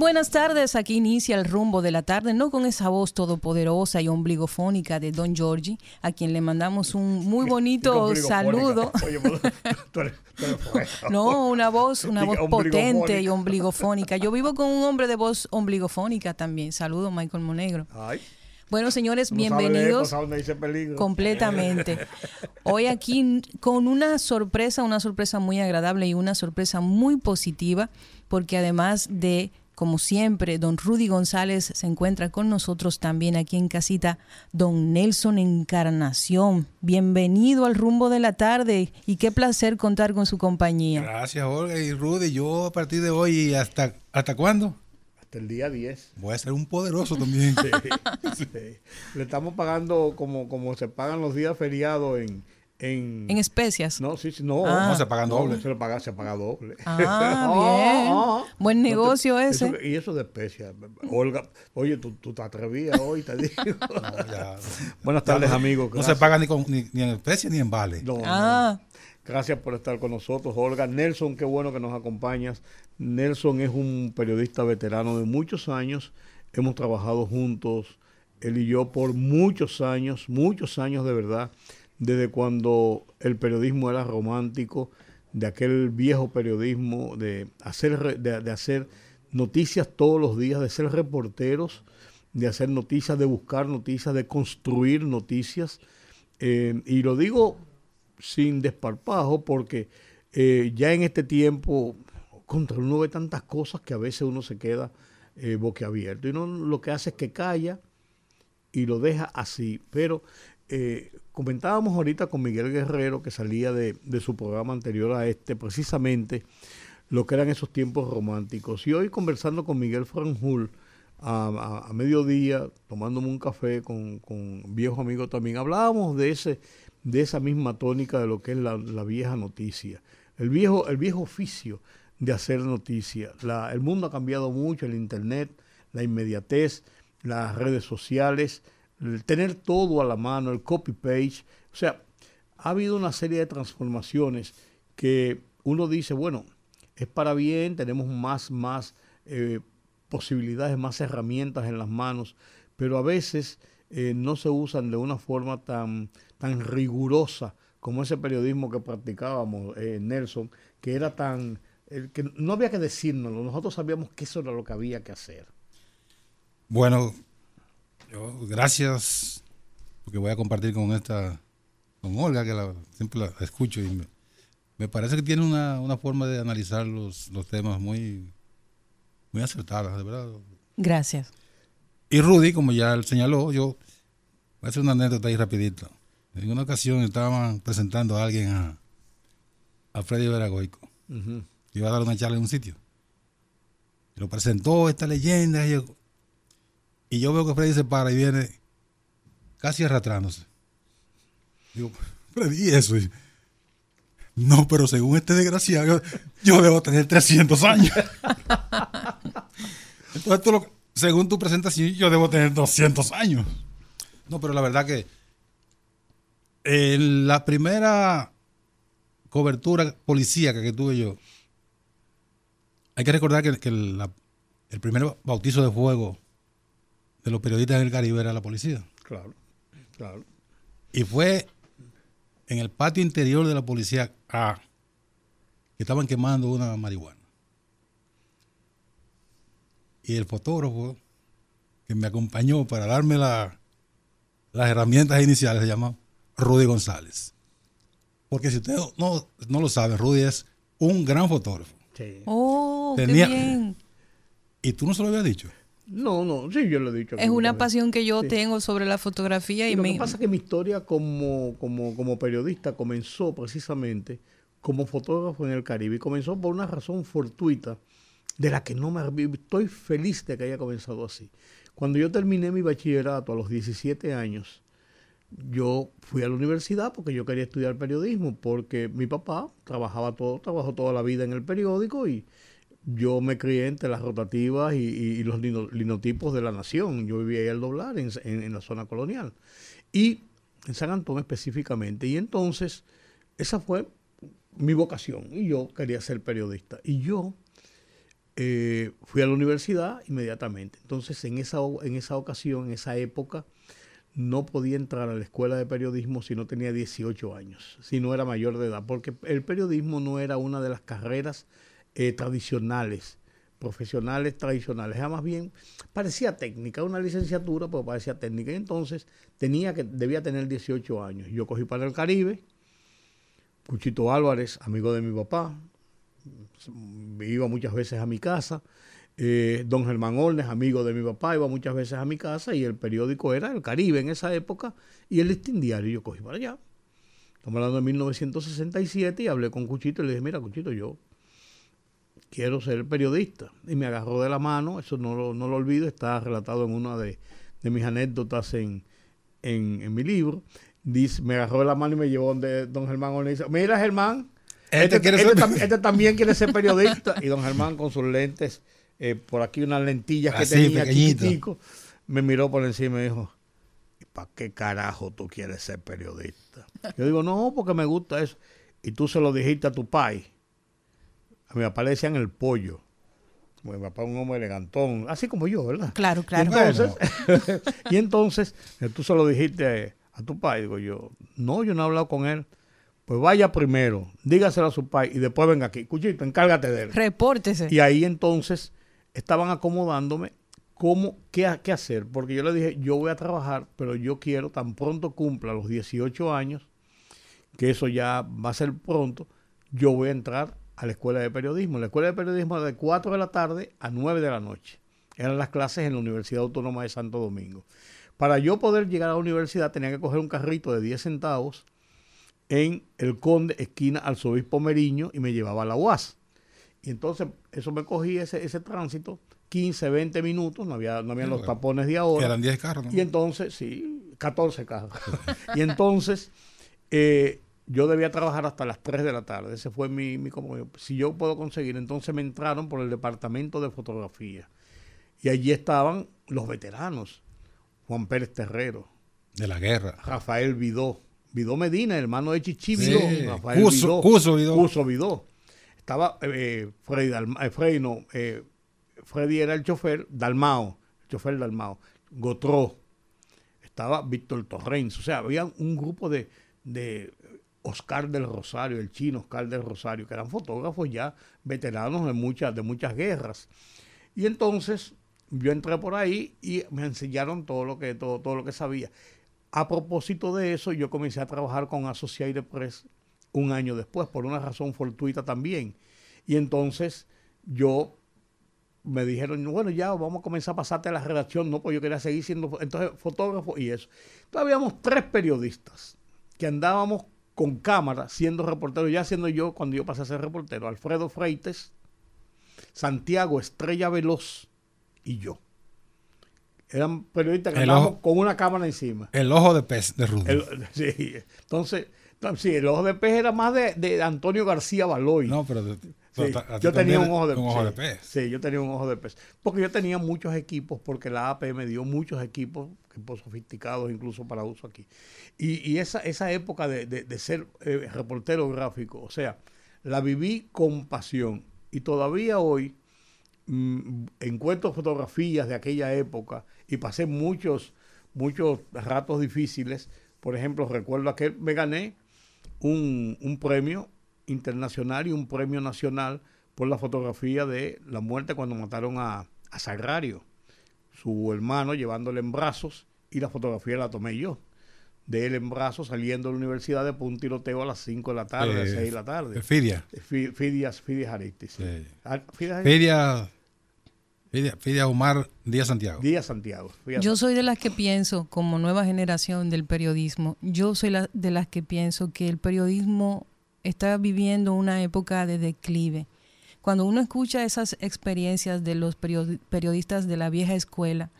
Buenas tardes. Aquí inicia el rumbo de la tarde, no con esa voz todopoderosa y ombligofónica de Don Giorgi, a quien le mandamos un muy bonito saludo. no, una voz, una voz potente y ombligofónica. Yo vivo con un hombre de voz ombligofónica también. Saludo, Michael Monegro. Bueno, señores, bienvenidos. completamente. Hoy aquí con una sorpresa, una sorpresa muy agradable y una sorpresa muy positiva, porque además de como siempre, don Rudy González se encuentra con nosotros también aquí en casita, don Nelson Encarnación. Bienvenido al rumbo de la tarde y qué placer contar con su compañía. Gracias, Olga y Rudy. Yo a partir de hoy, ¿hasta, hasta cuándo? Hasta el día 10. Voy a ser un poderoso también. Le estamos pagando como, como se pagan los días feriados en en, especias. No, sí, sí, no. Ah. No, se pagan doble. Se, paga, se paga doble. Ah, bien. Ah, ah. Buen negocio ese. y eso de especias. Olga, oye, tú, tú te atrevías hoy, te digo. Buenas tardes, amigos. No se paga ni, ni, en especias ni en vale. ah. Gracias por estar con nosotros, Olga. Nelson, qué bueno que nos acompañas. Nelson es un periodista veterano de muchos años. Hemos trabajado juntos, él y yo, por muchos años, muchos años de verdad desde cuando el periodismo era romántico, de aquel viejo periodismo, de hacer, de, hacer noticias todos los días, de ser reporteros, de hacer noticias, de buscar noticias, de construir noticias. Eh, y lo digo sin desparpajo porque eh, ya en este tiempo, contra uno ve tantas cosas que a veces uno se queda eh, boquiabierto. Y uno lo que hace es que calla y lo deja así. Pero eh, comentábamos ahorita con Miguel Guerrero, que salía de, su programa anterior a este, precisamente lo que eran esos tiempos románticos. Y hoy conversando con Miguel Franjul a, mediodía, tomándome un café con, con viejos amigos también, hablábamos de, ese, de esa misma tónica de lo que es la, vieja noticia, el viejo, el viejo oficio de hacer noticia. el mundo ha cambiado mucho, el Internet, la inmediatez, las redes sociales, el tener todo a la mano, el copy page. O sea, ha habido una serie de transformaciones que uno dice, bueno, es para bien, tenemos más, más eh, posibilidades, más herramientas en las manos, pero a veces eh, no se usan de una forma tan, tan rigurosa como ese periodismo que practicábamos, eh, Nelson, que era tan, que no había que decirnos, nosotros sabíamos que eso era lo que había que hacer. Bueno, yo, gracias, porque voy a compartir con esta, con Olga, que la, siempre la escucho y me, parece que tiene una, forma de analizar los, los temas muy, muy acertadas, de verdad. Gracias. Y Rudy, como ya él señaló, yo voy a hacer una anécdota ahí rapidito. En una ocasión estaban presentando a alguien a, a Freddy Veragoico. Iba a dar una charla en un sitio. Y lo presentó esta leyenda. Y yo, y yo veo que Freddy se para y viene casi arrastrándose. Digo, Freddy, ¿y eso? no, pero según este desgraciado, yo debo tener 300 años. Entonces, según tu presentación, yo debo tener 200 años. No, pero la verdad que en la primera cobertura policíaca que tuve yo, hay que recordar que, el primer bautizo de fuego de los periodistas en el Caribe era la policía. Claro, claro. Y fue en el patio interior de la policía A que estaban quemando una marihuana. Y el fotógrafo que me acompañó para darme la, las herramientas iniciales se llama Rudy González. Porque si ustedes no, no lo saben, Rudy es un gran fotógrafo. Sí. Oh, qué bien. Y tú no se lo habías dicho. No, no, sí, yo lo he dicho. Es una pasión que yo tengo sobre la fotografía. Y, lo me... que pasa es que mi historia como, como, como periodista comenzó precisamente como fotógrafo en el Caribe y comenzó por una razón fortuita. de la que no me estoy feliz de que haya comenzado así. Cuando yo terminé mi bachillerato a los 17 años, yo fui a la universidad porque yo quería estudiar periodismo, porque mi papá trabajaba todo, trabajó toda la vida en el periódico y yo me crié entre las rotativas y, los linotipos de la nación. Yo vivía ahí al doblar en, la zona colonial. Y en San Antón específicamente. Y entonces, esa fue mi vocación. Y yo quería ser periodista. Y yo eh, fui a la universidad inmediatamente. Entonces, en esa, en esa ocasión, en esa época, no podía entrar a la escuela de periodismo si no tenía 18 años, si no era mayor de edad, porque el periodismo no era una de las carreras eh, tradicionales, profesionales tradicionales, era más bien, parecía técnica, una licenciatura, pero parecía técnica, y entonces tenía que, debía tener 18 años. Yo cogí para el Caribe, Cuchito Álvarez, amigo de mi papá, iba muchas veces a mi casa, eh, don Germán Ornes, amigo de mi papá, iba muchas veces a mi casa y el periódico era El Caribe en esa época y el listín diario yo cogí para allá. Estamos hablando de 1967 y hablé con Cuchito y le dije, mira Cuchito, yo quiero ser periodista. Y me agarró de la mano, eso no lo, no lo olvido, está relatado en una de, mis anécdotas en, en, mi libro. Dice, me agarró de la mano y me llevó donde don Germán dice, mira Germán, este, este, este, este también quiere ser periodista. y don Germán con sus lentes eh, por aquí unas lentillas que tenía chiquitico, me miró por encima y me dijo, ¿para qué carajo tú quieres ser periodista? Yo digo, no, porque me gusta eso. Y tú se lo dijiste a tu pai. A mi papá le decían el pollo. Mi papá es un hombre elegantón, así como yo, ¿verdad? Claro, claro. Y entonces, y entonces eh, tú se lo dijiste a tu pai. Digo yo, no, yo no he hablado con él. Pues vaya primero, dígaselo a su pai y después venga aquí. Cuchito, encárgate de él. Repórtese. Y ahí entonces estaban acomodándome cómo, qué, qué hacer, porque yo le dije, yo voy a trabajar, pero yo quiero, tan pronto cumpla los 18 años, que eso ya va a ser pronto, yo voy a entrar a la escuela de periodismo. La escuela de periodismo de 4 de la tarde a 9 de la noche. Eran las clases en la Universidad Autónoma de Santo Domingo. Para yo poder llegar a la universidad tenía que coger un carrito de 10 centavos en el Conde, esquina Arzobispo Meriño, y me llevaba a la UAS. Y entonces eso me cogí ese, ese tránsito, 15, 20 minutos, no había, no había los tapones de ahora. Eran 10 carros, Y entonces, sí, 14 carros. y entonces eh, yo debía trabajar hasta las 3 de la tarde. Ese fue mi, mi Si yo puedo conseguir, entonces me entraron por el departamento de fotografía. Y allí estaban los veteranos. Juan Pérez Terrero. De la guerra. Rafael Vidó. Vidó Medina, hermano de Chichi Vidó. Rafael Cuso, Cuso Vidó. Cuso Vidó estaba eh, Freddy, eh, Freddy, no, eh, Freddy era el chofer, Dalmao, el chofer Dalmao, Gotró, estaba Víctor Torrens, o sea, había un grupo de, de Oscar del Rosario, el chino Oscar del Rosario, que eran fotógrafos ya veteranos de muchas, de muchas guerras. Y entonces yo entré por ahí y me enseñaron todo lo que, todo, todo lo que sabía. A propósito de eso, yo comencé a trabajar con Associated Press un año después, por una razón fortuita también. Y entonces yo me dijeron, bueno, ya vamos a comenzar a pasarte a la redacción, no, pues yo quería seguir siendo entonces fotógrafo y eso. Entonces habíamos tres periodistas que andábamos con cámara siendo reporteros, ya siendo yo cuando yo pasé a ser reportero, Alfredo Freites, Santiago Estrella Veloz y yo. Eran periodistas que andábamos con una cámara encima. El ojo de pez de Rudy. sí, entonces Sí, el ojo de pez era más de, Antonio García Baloy. No, pero, yo tenía un ojo de, pez. Sí, yo tenía un ojo de pez. Porque yo tenía muchos equipos, porque la AP me dio muchos equipos, equipos sofisticados incluso para uso aquí. Y, esa, esa época de, ser eh, reportero gráfico, o sea, la viví con pasión. Y todavía hoy mm, encuentro fotografías de aquella época y pasé muchos, muchos ratos difíciles. Por ejemplo, recuerdo que me gané un, premio internacional y un premio nacional por la fotografía de la muerte cuando mataron a, a Sagrario, su hermano llevándole en brazos y la fotografía la tomé yo. De él en brazos saliendo de la universidad de un tiroteo a las 5 de la tarde, a las 6 de la tarde. Fidia. Fidias, Fidias Aristis. Ah, Fidia, Fidia, Omar Díaz Santiago. Díaz Santiago. Yo soy de las que pienso, como nueva generación del periodismo, yo soy la, de las que pienso que el periodismo está viviendo una época de declive. cuando uno escucha esas experiencias de los periodistas de la vieja escuela,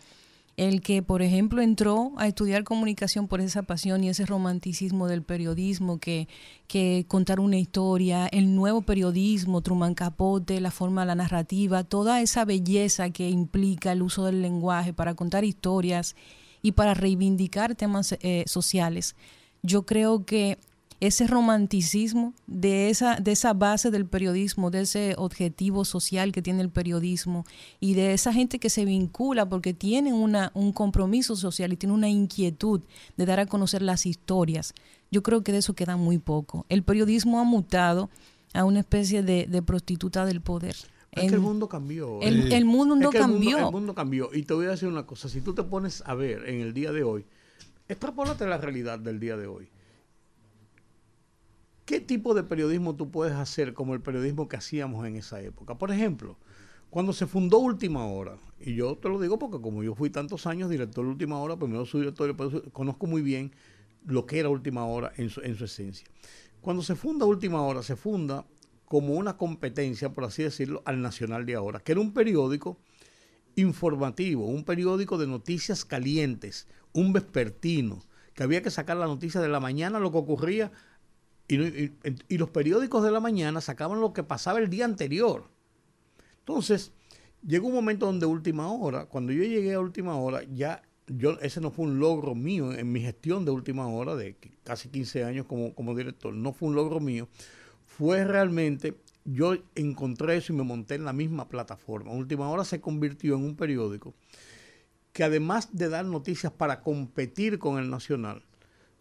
el que, por ejemplo, entró a estudiar comunicación por esa pasión y ese romanticismo del periodismo, que, que contar una historia, el nuevo periodismo, Truman Capote, la forma, la narrativa, toda esa belleza que implica el uso del lenguaje para contar historias y para reivindicar temas eh, sociales. Yo creo que ese romanticismo de esa, de esa base del periodismo, de ese objetivo social que tiene el periodismo y de esa gente que se vincula porque tienen una, un compromiso social y tiene una inquietud de dar a conocer las historias. Yo creo que de eso queda muy poco. El periodismo ha mutado a una especie de, prostituta del poder. Es que el mundo cambió. El, el mundo cambió. el mundo cambió. Y te voy a decir una cosa. Si tú te pones a ver en el día de hoy, extrapólate la realidad del día de hoy. ¿Qué tipo de periodismo tú puedes hacer como el periodismo que hacíamos en esa época? Por ejemplo, cuando se fundó Última Hora, y yo te lo digo porque como yo fui tantos años director de Última Hora, primero soy director, conozco muy bien lo que era Última Hora en su, en su esencia. Cuando se funda Última Hora, se funda como una competencia, por así decirlo, al Nacional de Ahora, que era un periódico informativo, un periódico de noticias calientes, un vespertino, que había que sacar la noticia de la mañana, lo que ocurría y, los periódicos de la mañana sacaban lo que pasaba el día anterior. Entonces, llegó un momento donde última hora, cuando yo llegué a última hora, ya yo ese no fue un logro mío en mi gestión de última hora, de casi 15 años como, como director, no fue un logro mío, fue realmente, yo encontré eso y me monté en la misma plataforma. Última hora se convirtió en un periódico que además de dar noticias para competir con el Nacional,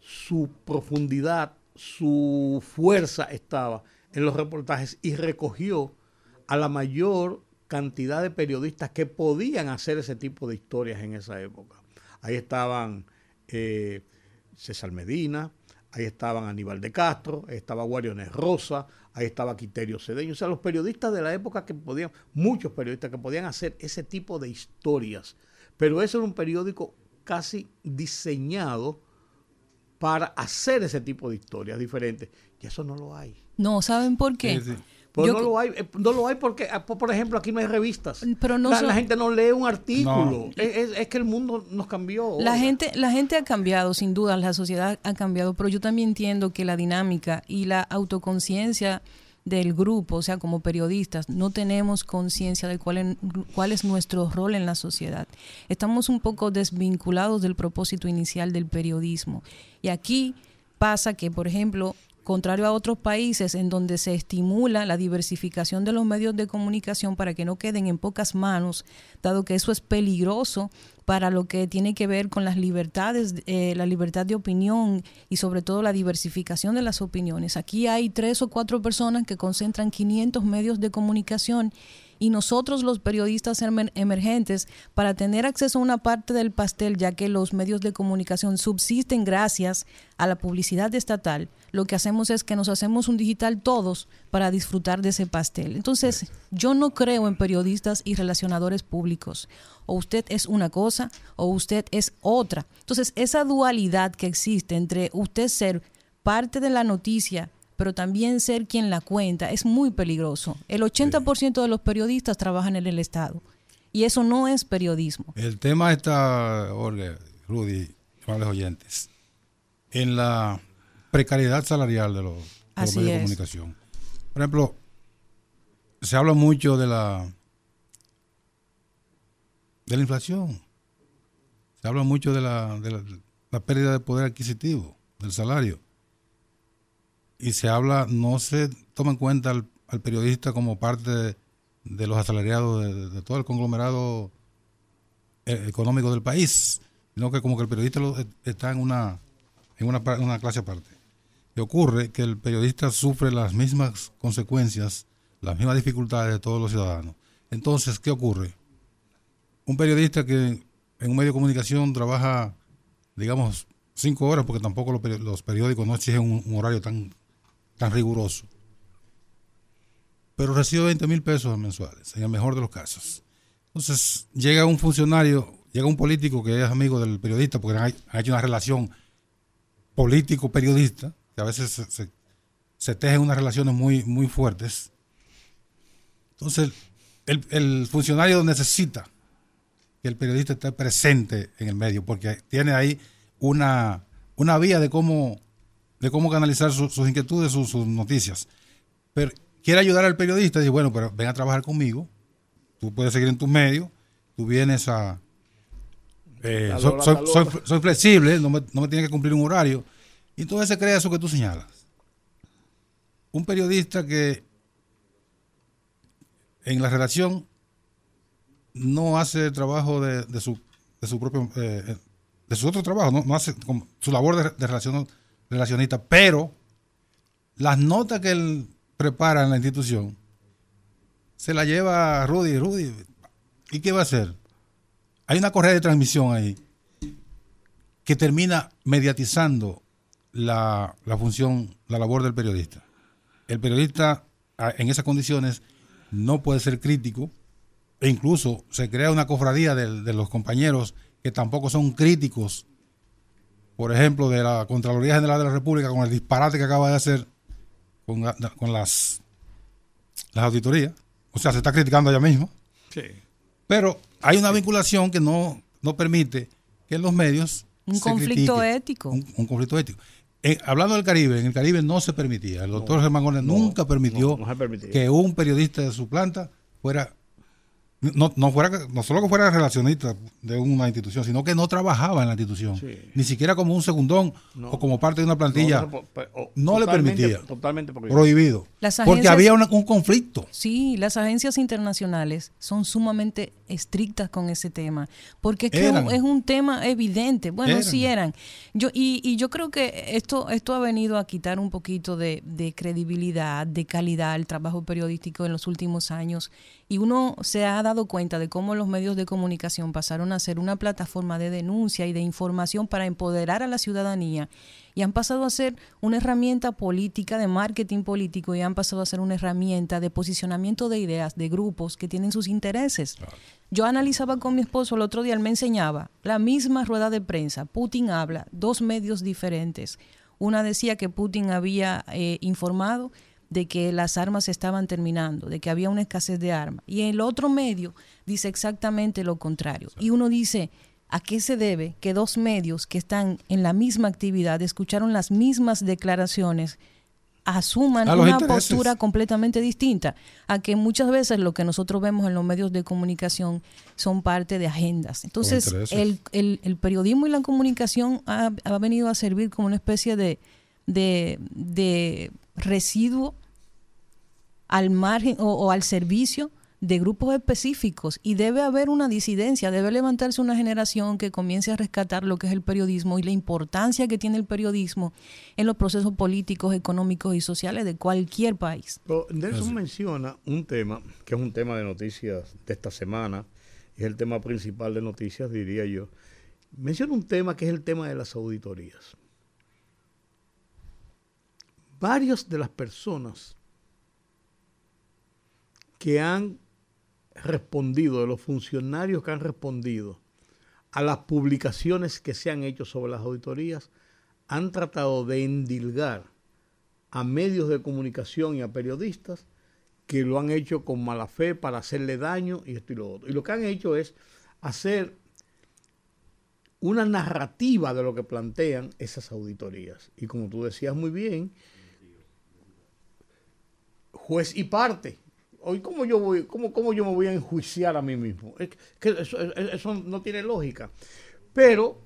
su profundidad su fuerza estaba en los reportajes y recogió a la mayor cantidad de periodistas que podían hacer ese tipo de historias en esa época. Ahí estaban eh, César Medina, ahí estaban Aníbal de Castro, ahí estaba Guariones Rosa, ahí estaba Quiterio Cedeño, o sea, los periodistas de la época que podían, muchos periodistas que podían hacer ese tipo de historias. Pero ese era un periódico casi diseñado para hacer ese tipo de historias diferentes. Y eso no lo hay. No, ¿saben por qué? Pues no lo hay, eh, no lo hay porque, ah, por ejemplo, aquí no hay revistas. Pero no la, gente no lee un artículo. Es, que el mundo nos cambió. La gente, la gente ha cambiado, sin duda, la sociedad ha cambiado, pero yo también entiendo que la dinámica y la autoconciencia del grupo, o sea, como periodistas, no tenemos conciencia de cuál, cuál es nuestro rol en la sociedad. Estamos un poco desvinculados del propósito inicial del periodismo. Y aquí pasa que, por ejemplo, contrario a otros países en donde se estimula la diversificación de los medios de comunicación para que no queden en pocas manos, dado que eso es peligroso para lo que tiene que ver con las libertades, eh, la libertad de opinión y sobre todo la diversificación de las opiniones. Aquí hay tres o cuatro personas que concentran 500 medios de comunicación y nosotros los periodistas emergentes para tener acceso a una parte del pastel, ya que los medios de comunicación subsisten gracias a la publicidad estatal, lo que hacemos es que nos hacemos un digital todos para disfrutar de ese pastel. Entonces, yo no creo en periodistas y relacionadores públicos. O usted es una cosa o usted es otra. Entonces, esa dualidad que existe entre usted ser parte de la noticia pero también ser quien la cuenta es muy peligroso. El 80% de los periodistas trabajan en el Estado y eso no es periodismo. El tema está, Jorge, Rudy, amables oyentes, en la precariedad salarial de los, medios de comunicación. Por ejemplo, se habla mucho de la de la inflación. Se habla mucho de la, de la pérdida de poder adquisitivo, del salario y se habla, no se toma en cuenta al, periodista como parte de, los asalariados de, todo el conglomerado eh, económico del país, sino que como que el periodista está en una, en una, clase aparte. Y ocurre que el periodista sufre las mismas consecuencias, las mismas dificultades de todos los ciudadanos. Entonces, ¿qué ocurre? Un periodista que en un medio de comunicación trabaja, digamos, cinco horas, porque tampoco los periódicos no exigen un horario tan tan riguroso. Pero recibe 20 mil pesos mensuales, en el mejor de los casos. Entonces llega un funcionario, llega un político que es amigo del periodista, porque ha hecho una relación político-periodista, que a veces se, tejen unas relaciones muy, muy fuertes. Entonces, el, funcionario necesita que el periodista esté presente en el medio, porque tiene ahí una, una vía de cómo, de cómo canalizar sus inquietudes, sus, noticias. Pero quiere ayudar al periodista y dice, bueno, pero ven a trabajar conmigo, tú puedes seguir en tus medios, tú vienes a... Eh, soy, flexible, no me, no me tiene que cumplir un horario. Y entonces se crea eso que tú señalas. Un periodista que en la redacción no hace el trabajo de, su, de su propio, eh, de su otro trabajo, no, hace su labor de, de relación, relacionista, pero las notas que él prepara en la institución se la lleva a Rudy, Rudy, ¿y qué va a hacer? Hay una correa de transmisión ahí que termina mediatizando la, la función, la labor del periodista. El periodista en esas condiciones no puede ser crítico e incluso se crea una cofradía de, los compañeros que tampoco son críticos, por ejemplo, de la Contraloría General de la República con el disparate que acaba de hacer con, las, las auditorías. O sea, se está criticando ella mismo. Sí. Pero hay una vinculación que no, no permite que en los medios... Un conflicto ético. un conflicto ético. Eh, hablando del Caribe, en el Caribe no se permitía. El doctor Germán Gómez nunca permitió que un periodista de su planta fuera no, no, fuera, no solo que fuera relacionista de una institución, sino que no trabajaba en la institución. Ni siquiera como un segundón o como parte de una plantilla. No, le permitía. Totalmente prohibido. porque había un conflicto. Sí, las agencias internacionales son sumamente estrictas con ese tema. Porque es que es un tema evidente. Bueno, sí eran. Yo, y, y, yo creo que esto, esto ha venido a quitar un poquito de, de credibilidad, de calidad al trabajo periodístico en los últimos años y uno se ha dado cuenta de cómo los medios de comunicación pasaron a ser una plataforma de denuncia y de información para empoderar a la ciudadanía y han pasado a ser una herramienta política de marketing político y han pasado a ser una herramienta de posicionamiento de ideas de grupos que tienen sus intereses. Yo analizaba con mi esposo el otro día, él me enseñaba la misma rueda de prensa, Putin habla, dos medios diferentes. Una decía que Putin había eh, informado de que las armas estaban terminando, de que había una escasez de armas. Y el otro medio dice exactamente lo contrario. Y uno dice, ¿a qué se debe que dos medios que están en la misma actividad escucharon las mismas declaraciones? asuman una postura completamente distinta a que muchas veces lo que nosotros vemos en los medios de comunicación son parte de agendas. Entonces, el, el, periodismo y la comunicación ha, ha, venido a servir como una especie de, de, de residuo al margen o, al servicio de grupos específicos y debe haber una disidencia, debe levantarse una generación que comience a rescatar lo que es el periodismo y la importancia que tiene el periodismo en los procesos políticos, económicos y sociales de cualquier país. Nelson menciona un tema que es un tema de noticias de esta semana, es el tema principal de noticias, diría yo. Menciona un tema que es el tema de las auditorías. Varias de las personas que han respondido, de los funcionarios que han respondido a las publicaciones que se han hecho sobre las auditorías, han tratado de endilgar a medios de comunicación y a periodistas que lo han hecho con mala fe para hacerle daño y esto y lo otro. Y lo que han hecho es hacer una narrativa de lo que plantean esas auditorías. Y como tú decías muy bien, juez y parte hoy cómo yo voy, cómo, cómo yo me voy a enjuiciar a mí mismo. Eso, no tiene lógica. Pero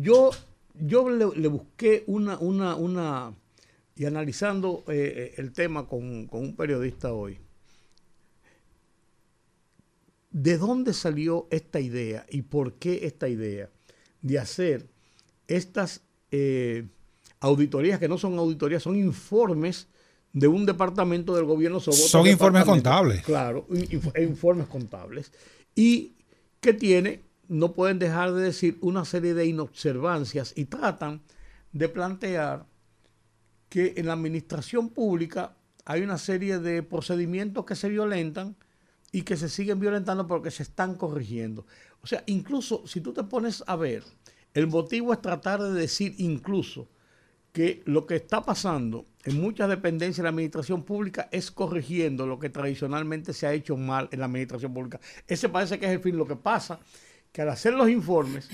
yo, yo le, busqué una, una, una, y analizando eh, eh, el tema con, con, un periodista hoy, ¿de dónde salió esta idea y por qué esta idea de hacer estas eh, auditorías que no son auditorías, son informes de un departamento del gobierno sobre Son informes contables. Claro, informes contables. Y que tiene, no pueden dejar de decir una serie de inobservancias y tratan de plantear que en la administración pública hay una serie de procedimientos que se violentan y que se siguen violentando porque se están corrigiendo. O sea, incluso si tú te pones a ver, el motivo es tratar de decir incluso que lo que está pasando en muchas dependencias de la administración pública es corrigiendo lo que tradicionalmente se ha hecho mal en la administración pública. Ese parece que es el fin. Lo que pasa que al hacer los informes,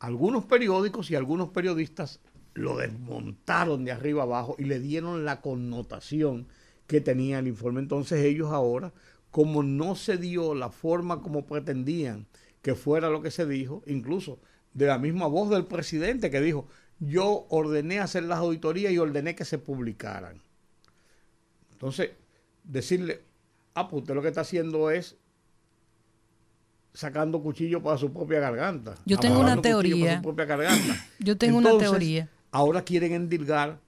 algunos periódicos y algunos periodistas lo desmontaron de arriba abajo y le dieron la connotación que tenía el informe. Entonces ellos ahora, como no se dio la forma como pretendían que fuera lo que se dijo, incluso de la misma voz del presidente que dijo, yo ordené hacer las auditorías y ordené que se publicaran. Entonces, decirle, ah, pues usted lo que está haciendo es sacando cuchillo para su propia garganta. Yo tengo una teoría. Yo tengo una teoría. Ahora quieren endilgar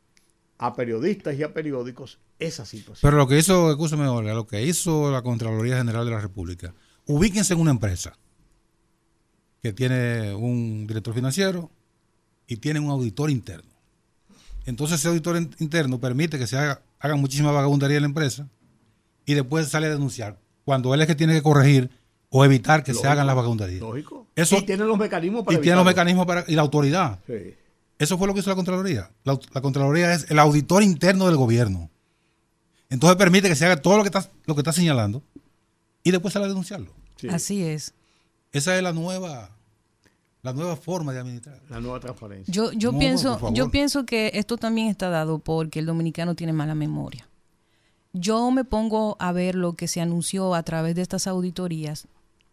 a periodistas y a periódicos esa situación. Pero lo que hizo, escúchame, Olga, lo que hizo la Contraloría General de la República, ubíquense en una empresa que tiene un director financiero y tiene un auditor interno. Entonces ese auditor interno permite que se haga, haga muchísima vagabundería en la empresa y después sale a denunciar. Cuando él es que tiene que corregir o evitar que se hagan las vagabunderías. Lógico. Eso, y tiene los mecanismos para Y tiene los mecanismos para... Y la autoridad. Eso fue lo que hizo la Contraloría. La, Contraloría es el auditor interno del gobierno. Entonces permite que se haga todo lo que está, lo que está señalando y después sale a denunciarlo. Así es. Esa es la nueva la nueva forma de administrar. La nueva transparencia. Yo, yo, pienso, yo pienso que esto también está dado porque el dominicano tiene mala memoria. Yo me pongo a ver lo que se anunció a través de estas auditorías.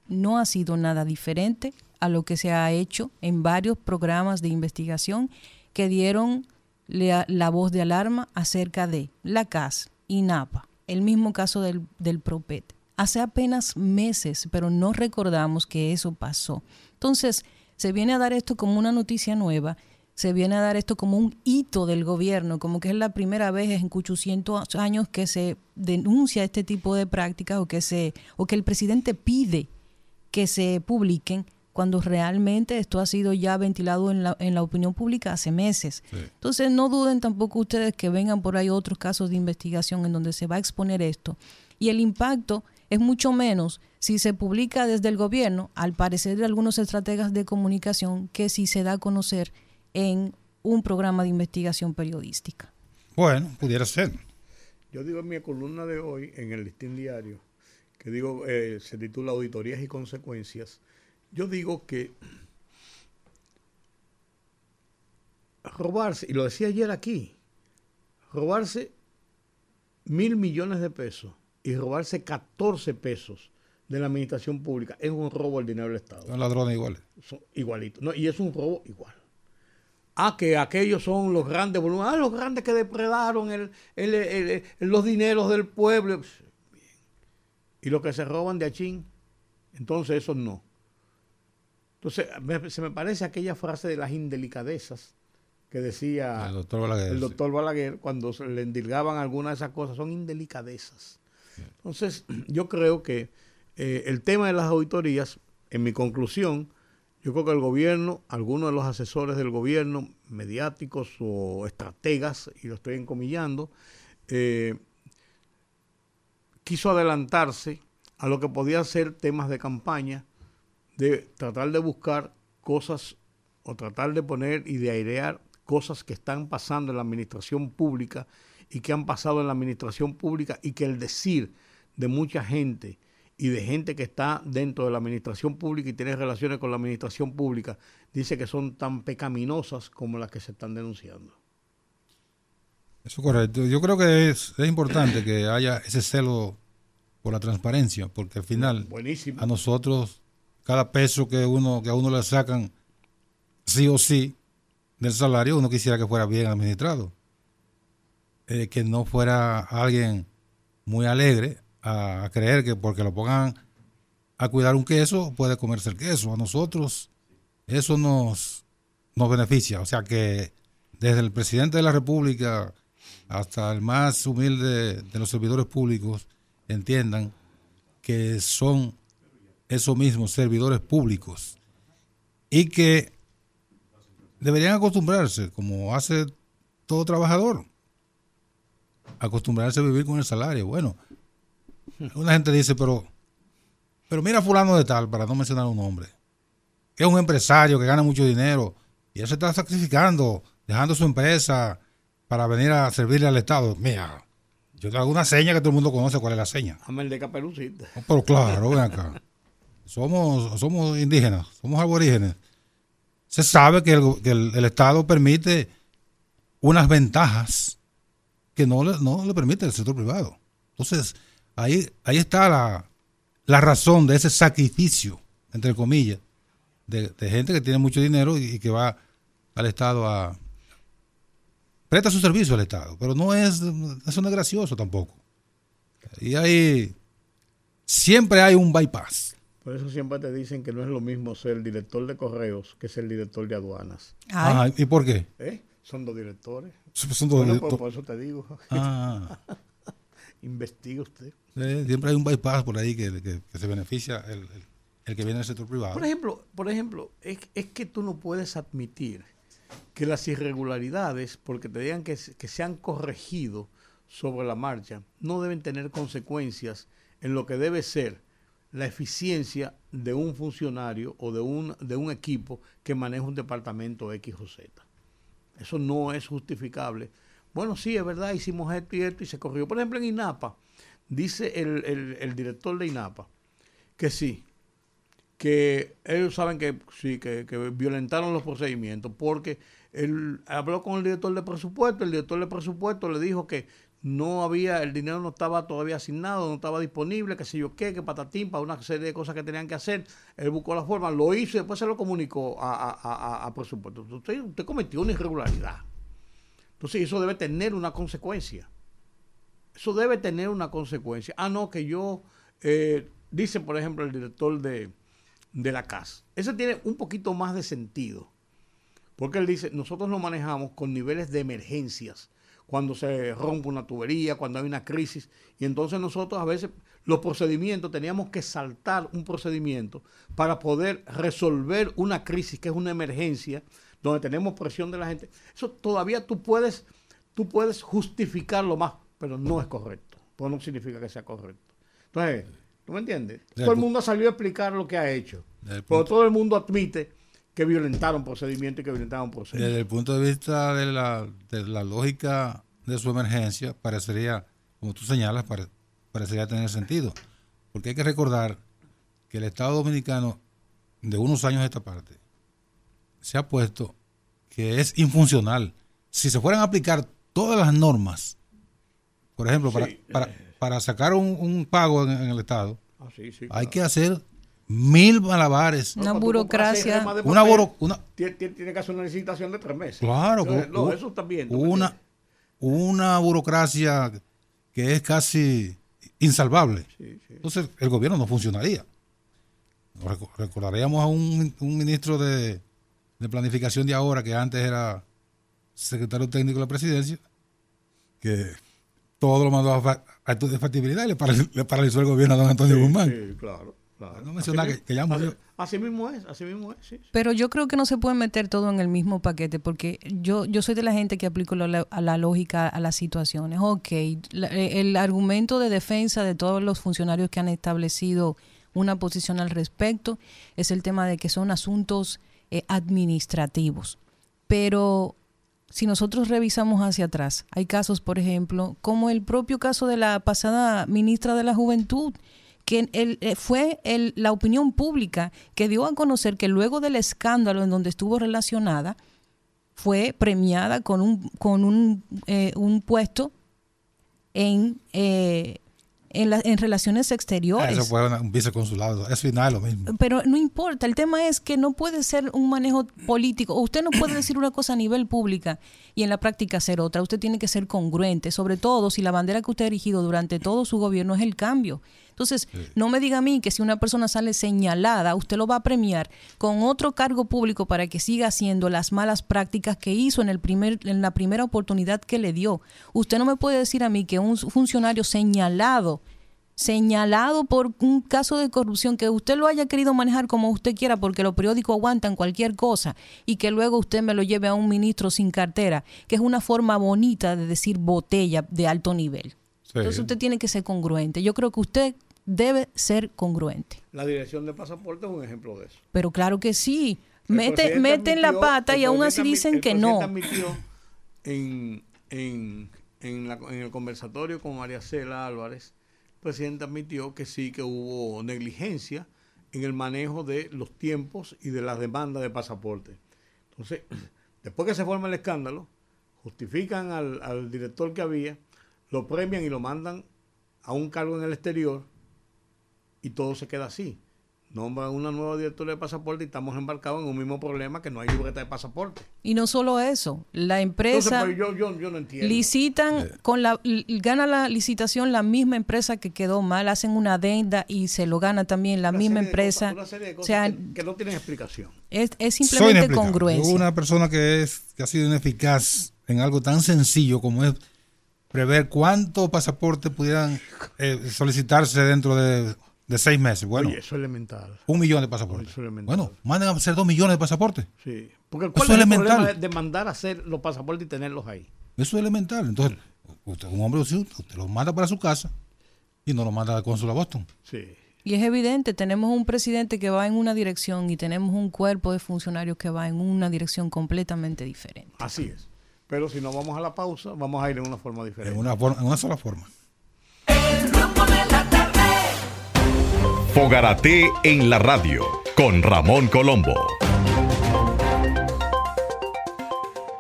No ha sido nada diferente a lo que se ha hecho en varios programas de investigación que dieron la, la voz de alarma acerca de la CAS, INAPA, el mismo caso del, del PROPET. Hace apenas meses, pero no recordamos que eso pasó. Entonces, se viene a dar esto como una noticia nueva, se viene a dar esto como un hito del gobierno, como que es la primera vez en 800 años que se denuncia este tipo de prácticas o que, se, o que el presidente pide que se publiquen cuando realmente esto ha sido ya ventilado en la, en la opinión pública hace meses. Entonces no duden tampoco ustedes que vengan por ahí otros casos de investigación en donde se va a exponer esto. Y el impacto es mucho menos si se publica desde el gobierno, al parecer de algunos estrategas de comunicación, que si se da a conocer en un programa de investigación periodística. Bueno, pudiera ser. Yo digo en mi columna de hoy, en el listín diario, que digo, eh, se titula Auditorías y Consecuencias, yo digo que robarse, y lo decía ayer aquí, robarse mil millones de pesos y robarse 14 pesos de la administración pública es un robo al dinero del Estado. Son ladrones iguales. Son igualitos. No, y es un robo igual. Ah, que aquellos son los grandes volúmenes. Ah, los grandes que depredaron el, los dineros del pueblo. Y los que se roban de achín, entonces esos no. Entonces, se me parece aquella frase de las indelicadezas que decía el doctor Balaguer, el doctor Balaguer cuando se le endilgaban algunas de esas cosas. Son indelicadezas. Entonces, yo creo que eh, el tema de las auditorías, en mi conclusión, yo creo que el gobierno, algunos de los asesores del gobierno, mediáticos o estrategas, y lo estoy encomillando, eh, quiso adelantarse a lo que podían ser temas de campaña, de tratar de buscar cosas o tratar de poner y de airear cosas que están pasando en la administración pública y que han pasado en la administración pública y que el decir de mucha gente y de gente que está dentro de la administración pública y tiene relaciones con la administración pública, dice que son tan pecaminosas como las que se están denunciando. Eso es correcto. Yo creo que es, importante que haya ese celo por la transparencia, porque al final a nosotros cada peso que uno que a uno le sacan sí o sí del salario, uno quisiera que fuera bien administrado. Eh, que no fuera alguien muy alegre a, creer que porque lo pongan a cuidar un queso puede comerse el queso. A nosotros eso nos, nos beneficia. O sea que desde el presidente de la República hasta el más humilde de los servidores públicos entiendan que son esos mismos servidores públicos y que deberían acostumbrarse, como hace todo trabajador, acostumbrarse a vivir con el salario. Bueno, una gente dice, pero, pero mira fulano de tal, para no mencionar un nombre, que es un empresario que gana mucho dinero y él se está sacrificando dejando su empresa para venir a servirle al Estado. Mira, yo te hago una seña que todo el mundo conoce cuál es la seña. Amel de Caperucita. pero claro, ven acá. Somos, somos indígenas, somos aborígenes. Se sabe que el, Estado permite unas ventajas que no le, no le permite el sector privado. Entonces, ahí, ahí está la, la razón de ese sacrificio, entre comillas, de, gente que tiene mucho dinero y, que va al Estado a... Presta su servicio al Estado, pero no es, eso no es gracioso tampoco. Y ahí siempre hay un bypass. Por eso siempre te dicen que no es lo mismo ser director de correos que ser director de aduanas. ¿Y por qué? ¿Eh? Son dos directores. Son dos directores. Por, eso te digo. Ah. Investiga usted. siempre hay un bypass por ahí que, se beneficia el el que viene del sector privado. Por ejemplo, por ejemplo es, que tú no puedes admitir que las irregularidades, porque te digan que, se han corregido sobre la marcha, no deben tener consecuencias en lo que debe ser la eficiencia de un funcionario o de un, de un equipo que maneja un departamento X o Z. Eso no es justificable. Bueno, sí, es verdad, hicimos esto y esto y se corrigió. Por ejemplo, en INAPA, dice el, el director de INAPA que sí, que ellos saben que sí, que, violentaron los procedimientos, porque él habló con el director de presupuesto, el director de presupuesto le dijo que no había, el dinero no estaba todavía asignado, no estaba disponible, que sé yo qué, que patatín, para una serie de cosas que tenían que hacer. Él buscó la forma, lo hizo y después se lo comunicó a, presupuesto. Usted, usted cometió una irregularidad. Entonces eso debe tener una consecuencia. Eso debe tener una consecuencia. Ah, no, que yo, eh, dice por ejemplo el director de, de la casa. Ese tiene un poquito más de sentido. Porque él dice, nosotros lo manejamos con niveles de emergencias. Cuando se rompe una tubería, cuando hay una crisis. Y entonces nosotros a veces los procedimientos, teníamos que saltar un procedimiento para poder resolver una crisis que es una emergencia, donde tenemos presión de la gente. Eso todavía tú puedes, tú puedes justificarlo más, pero no es correcto. Pues no significa que sea correcto. Entonces, ¿Tú me entiendes? todo el mundo ha salido a explicar lo que ha hecho. Pero todo el mundo admite que violentaron procedimientos y que violentaron procedimientos. Desde el punto de vista de la, de la lógica de su emergencia, parecería, como tú señalas, parecería tener sentido. Porque hay que recordar que el Estado Dominicano, de unos años a esta parte, se ha puesto que es infuncional. Si se fueran a aplicar todas las normas, por ejemplo, para, para, para sacar un, pago en, el Estado, ah, hay que hacer mil malabares. Una burocracia. Una, una tiene, que hacer una licitación de tres meses. Claro. no, eso también. Una, una burocracia que es casi insalvable. Entonces, el gobierno no funcionaría. Recordaríamos a un, ministro de, de, planificación de ahora, que antes era secretario técnico de la presidencia, que todo lo mandó a, actos de factibilidad y le, paralizó, el gobierno a don Antonio Guzmán. Sí, claro. No menciona que, que, ya murió. Así, mismo es, así mismo es. Pero yo creo que no se puede meter todo en el mismo paquete porque yo, yo soy de la gente que aplico la, a la lógica a las situaciones. Ok, eh, el argumento de defensa de todos los funcionarios que han establecido una posición al respecto es el tema de que son asuntos eh, administrativos. Pero si nosotros revisamos hacia atrás, hay casos, por ejemplo, como el propio caso de la pasada ministra de la Juventud, que eh, fue la opinión pública que dio a conocer que luego del escándalo en donde estuvo relacionada, fue premiada con un, con un, eh, un puesto en eh, en, en relaciones exteriores. Eso fue un viceconsulado, es final lo mismo. Pero no importa, el tema es que no puede ser un manejo político. Usted no puede decir una cosa a nivel pública y en la práctica hacer otra. Usted tiene que ser congruente, sobre todo si la bandera que usted ha erigido durante todo su gobierno es el cambio. Entonces, no me diga a mí que si una persona sale señalada, usted lo va a premiar con otro cargo público para que siga haciendo las malas prácticas que hizo en, el primer, en la primera oportunidad que le dio. Usted no me puede decir a mí que un funcionario señalado señalado por un caso de corrupción que usted lo haya querido manejar como usted quiera porque los periódicos aguantan cualquier cosa y que luego usted me lo lleve a un ministro sin cartera, que es una forma bonita de decir botella de alto nivel. Entonces usted tiene que ser congruente. Yo creo que usted debe ser congruente. La dirección de pasaporte es un ejemplo de eso. Pero claro que sí. meten la pata y aún así dicen que no. En, en, en, en el conversatorio con María Cela Álvarez, el presidente admitió que sí que hubo negligencia en el manejo de los tiempos y de las demandas de pasaporte. Entonces, después que se forma el escándalo, justifican al, al director que había, lo premian y lo mandan a un cargo en el exterior y todo se queda así nombran una nueva directora de pasaporte y estamos embarcados en un mismo problema que no hay libreta de pasaporte. Y no solo eso, la empresa licitan con la gana la licitación la misma empresa que quedó mal, hacen una adenda y se lo gana también la misma empresa. o sea, que, no tienen explicación. Es, es simplemente congruencia. una persona que es que ha sido ineficaz en algo tan sencillo como es prever cuántos pasaportes pudieran eh, solicitarse dentro de de seis meses. Bueno, Oye, eso es elemental. Un millón de pasaportes. bueno, manden a hacer dos millones de pasaportes. Sí. Porque ¿cuál eso es, elemental. de mandar a hacer los pasaportes y tenerlos ahí? Eso es elemental. Entonces, usted un hombre, usted los manda para su casa y no los manda al cónsul a Boston. Sí. Y es evidente, tenemos un presidente que va en una dirección y tenemos un cuerpo de funcionarios que va en una dirección completamente diferente. Así es. Pero si no vamos a la pausa, vamos a ir en una forma diferente. En una, en una sola forma. Fogarate en la radio con Ramón Colombo.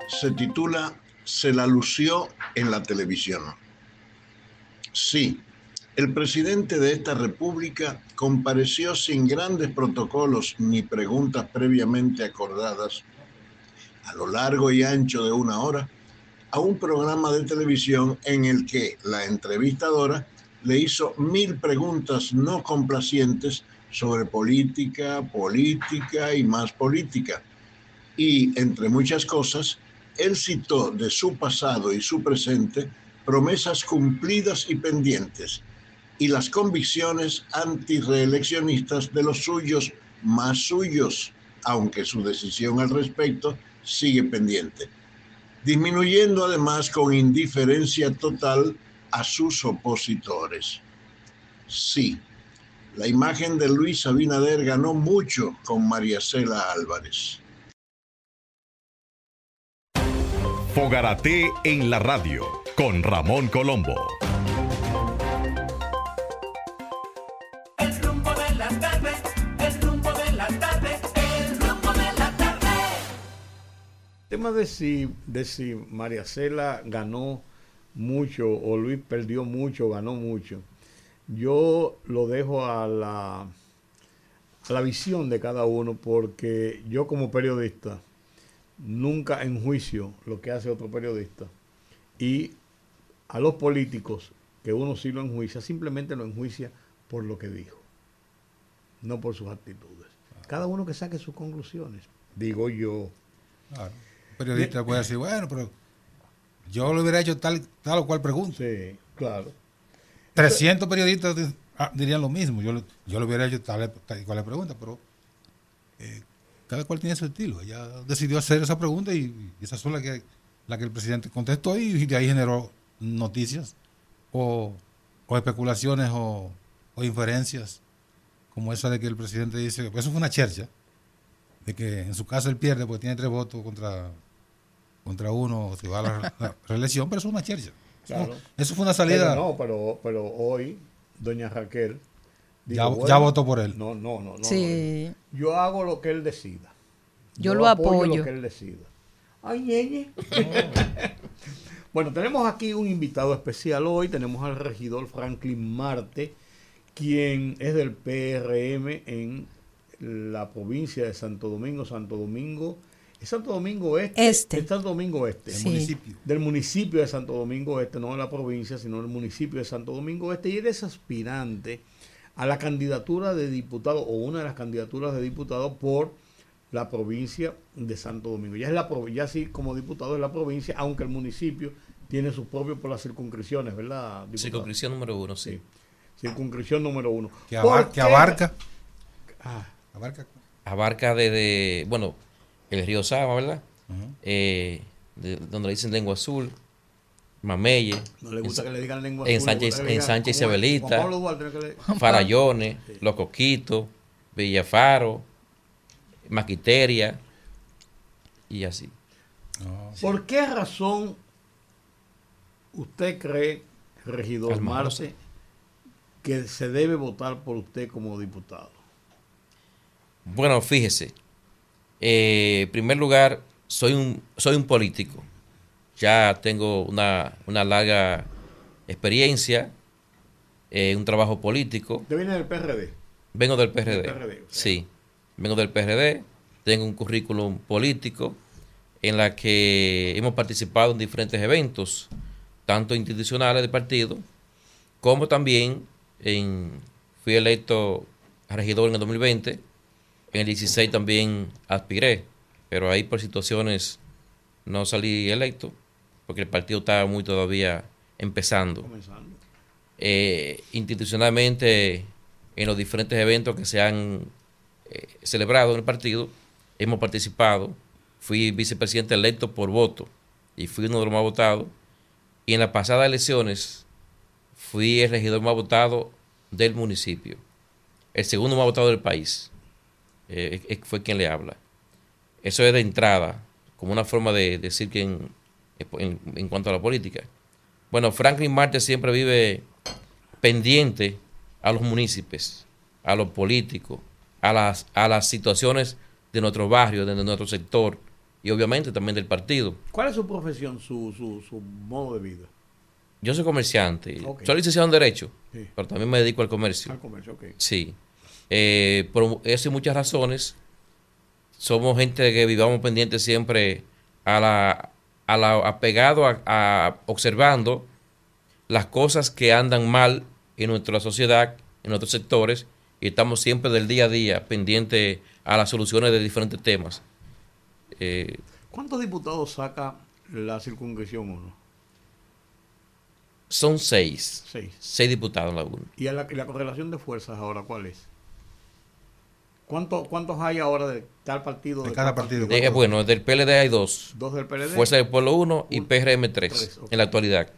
Se titula Se la lució en la televisión. Sí, el presidente de esta república compareció sin grandes protocolos ni preguntas previamente acordadas a lo largo y ancho de una hora a un programa de televisión en el que la entrevistadora le hizo mil preguntas no complacientes sobre política, política y más política. Y, entre muchas cosas, él citó de su pasado y su presente promesas cumplidas y pendientes, y las convicciones antireeleccionistas de los suyos más suyos, aunque su decisión al respecto sigue pendiente, disminuyendo además con indiferencia total a sus opositores. Sí, la imagen de Luis Abinader ganó mucho con María Cela Álvarez. Fogarate en la radio con Ramón Colombo. Tema de si, de si María Cela ganó mucho o Luis perdió mucho, ganó mucho. Yo lo dejo a la, a la visión de cada uno porque yo como periodista nunca enjuicio lo que hace otro periodista y a los políticos que uno sí lo enjuicia, simplemente lo enjuicia por lo que dijo, no por sus actitudes. Cada uno que saque sus conclusiones, digo yo. Claro. Periodista puede decir, bueno, pero yo lo hubiera hecho tal, tal o cual pregunta. Sí, claro. 300 periodistas ah, dirían lo mismo. Yo, yo lo hubiera hecho tal, tal cual pregunta, pero eh, cada cual tiene su estilo. Ella decidió hacer esa pregunta y, esa fue la que, la que el presidente contestó y, de ahí generó noticias o, especulaciones o, inferencias como esa de que el presidente dice, pues eso fue una chercha, de que en su caso él pierde porque tiene tres votos contra contra uno si va a la, reelección, pero eso es una chercha. Eso fue una salida. Pero no, pero, pero hoy, doña Raquel. ya, votó por él. No, no, no. sí. Yo hago lo que él decida. Yo, lo apoyo. lo que él decida. Ay, ñeñe. bueno, tenemos aquí un invitado especial hoy. Tenemos al regidor Franklin Marte, quien es del PRM en la provincia de Santo Domingo, Santo Domingo Santo Domingo Este. Este. Santo Domingo Este. Del municipio. Del municipio de Santo Domingo Este, no de la provincia, sino del municipio de Santo Domingo Este. Y eres aspirante a la candidatura de diputado o una de las candidaturas de diputado por la provincia de Santo Domingo. Ya es la ya sí como diputado de la provincia, aunque el municipio tiene sus propios por las circunscripciones, ¿verdad? Circunscripción número uno, sí. Circunscripción número uno. Que, abarca. Ah. Abarca. Abarca desde, bueno, el río Sama, ¿verdad? Eh, donde le dicen lengua azul, Mameye. No le gusta que le digan lengua en Sánchez, en Sánchez Isabelita, Farallones, Los Coquitos, Villafaro, maquiteria y así. ¿Por qué razón usted cree, regidor Marce, que se debe votar por usted como diputado? Bueno, fíjese. Eh, en primer lugar, soy un, soy un político. Ya tengo una, larga experiencia, eh, un trabajo político. ¿Usted viene del PRD? Vengo del PRD. Sí, vengo del PRD. Tengo un currículum político en la que hemos participado en diferentes eventos, tanto institucionales de partido, como también en, fui electo regidor en el 2020. En el 16 también aspiré, pero ahí por situaciones no salí electo, porque el partido estaba muy todavía empezando. Eh, institucionalmente, en los diferentes eventos que se han eh, celebrado en el partido, hemos participado fui vicepresidente electo por voto y fui uno de los más votados. Y en las pasadas elecciones fui el regidor más votado del municipio, el segundo más votado del país. Eh, fue quien le habla. Eso es de entrada, como una forma de decir que en, en, cuanto a la política. Bueno, Franklin Marte siempre vive pendiente a los municipios, a los políticos, a las, a las situaciones de nuestro barrio, de nuestro sector, y obviamente también del partido. ¿Cuál es su profesión, su, su, modo de vida? Yo soy comerciante. Soy licenciado en Derecho, pero también me dedico al comercio. Al comercio, ok. Sí. Eh, por eso y muchas razones, somos gente que vivamos pendientes siempre a la, a la apegado a, observando las cosas que andan mal en nuestra sociedad, en nuestros sectores, y estamos siempre del día a día pendientes a las soluciones de diferentes temas. Eh, ¿Cuántos diputados saca la circunscripción 1? Son seis. Seis. diputados en la 1. ¿Y la, correlación de fuerzas ahora cuál es? ¿Cuánto, ¿Cuántos hay ahora de tal partido? De, cada partido. bueno, del PLD hay dos. Dos del PLD. Fuerza del Pueblo 1 y PRM 3 en la actualidad.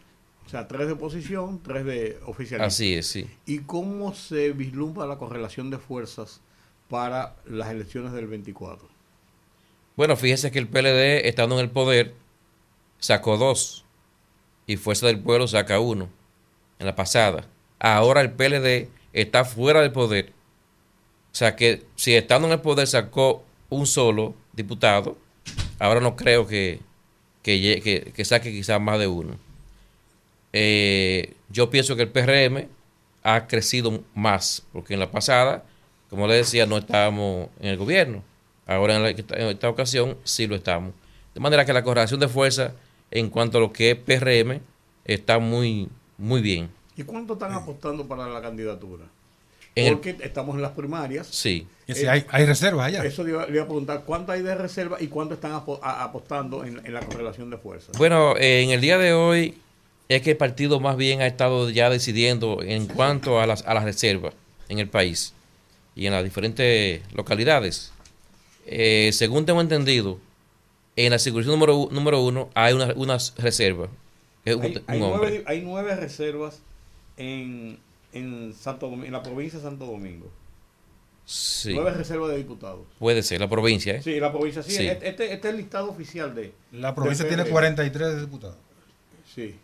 O sea, tres de oposición, tres de oficialismo. Así es, sí. ¿Y cómo se vislumbra la correlación de fuerzas para las elecciones del 24? Bueno, fíjese que el PLD, estando en el poder, sacó dos y Fuerza del Pueblo saca uno en la pasada. Ahora el PLD está fuera del poder. O sea que si estando en el poder sacó un solo diputado, ahora no creo que, que, saque quizás más de uno. Eh, yo pienso que el PRM ha crecido más, porque en la pasada, como le decía, no estábamos en el gobierno. Ahora en, esta ocasión sí lo estamos. De manera que la correlación de fuerza en cuanto a lo que es PRM está muy, muy bien. ¿Y cuánto están apostando para la candidatura? Porque estamos en las primarias. Sí. Eh, hay, hay, reservas allá. Eso le iba, a preguntar, ¿cuánto hay de reserva y cuánto están apostando en, la correlación de fuerza? Bueno, en el día de hoy es que el partido más bien ha estado ya decidiendo en cuanto a las, a las reservas en el país y en las diferentes localidades. Eh, según tengo entendido, en la circunscripción número, número uno hay una, unas reservas. hay, nueve, reservas en, en, Santo, en la provincia de Santo Domingo. Sí. Nueve reservas de diputados. Puede ser, la provincia, ¿eh? Sí, la provincia, sí. Este, este, este, es el listado oficial de... La provincia tiene 43 diputados. Sí.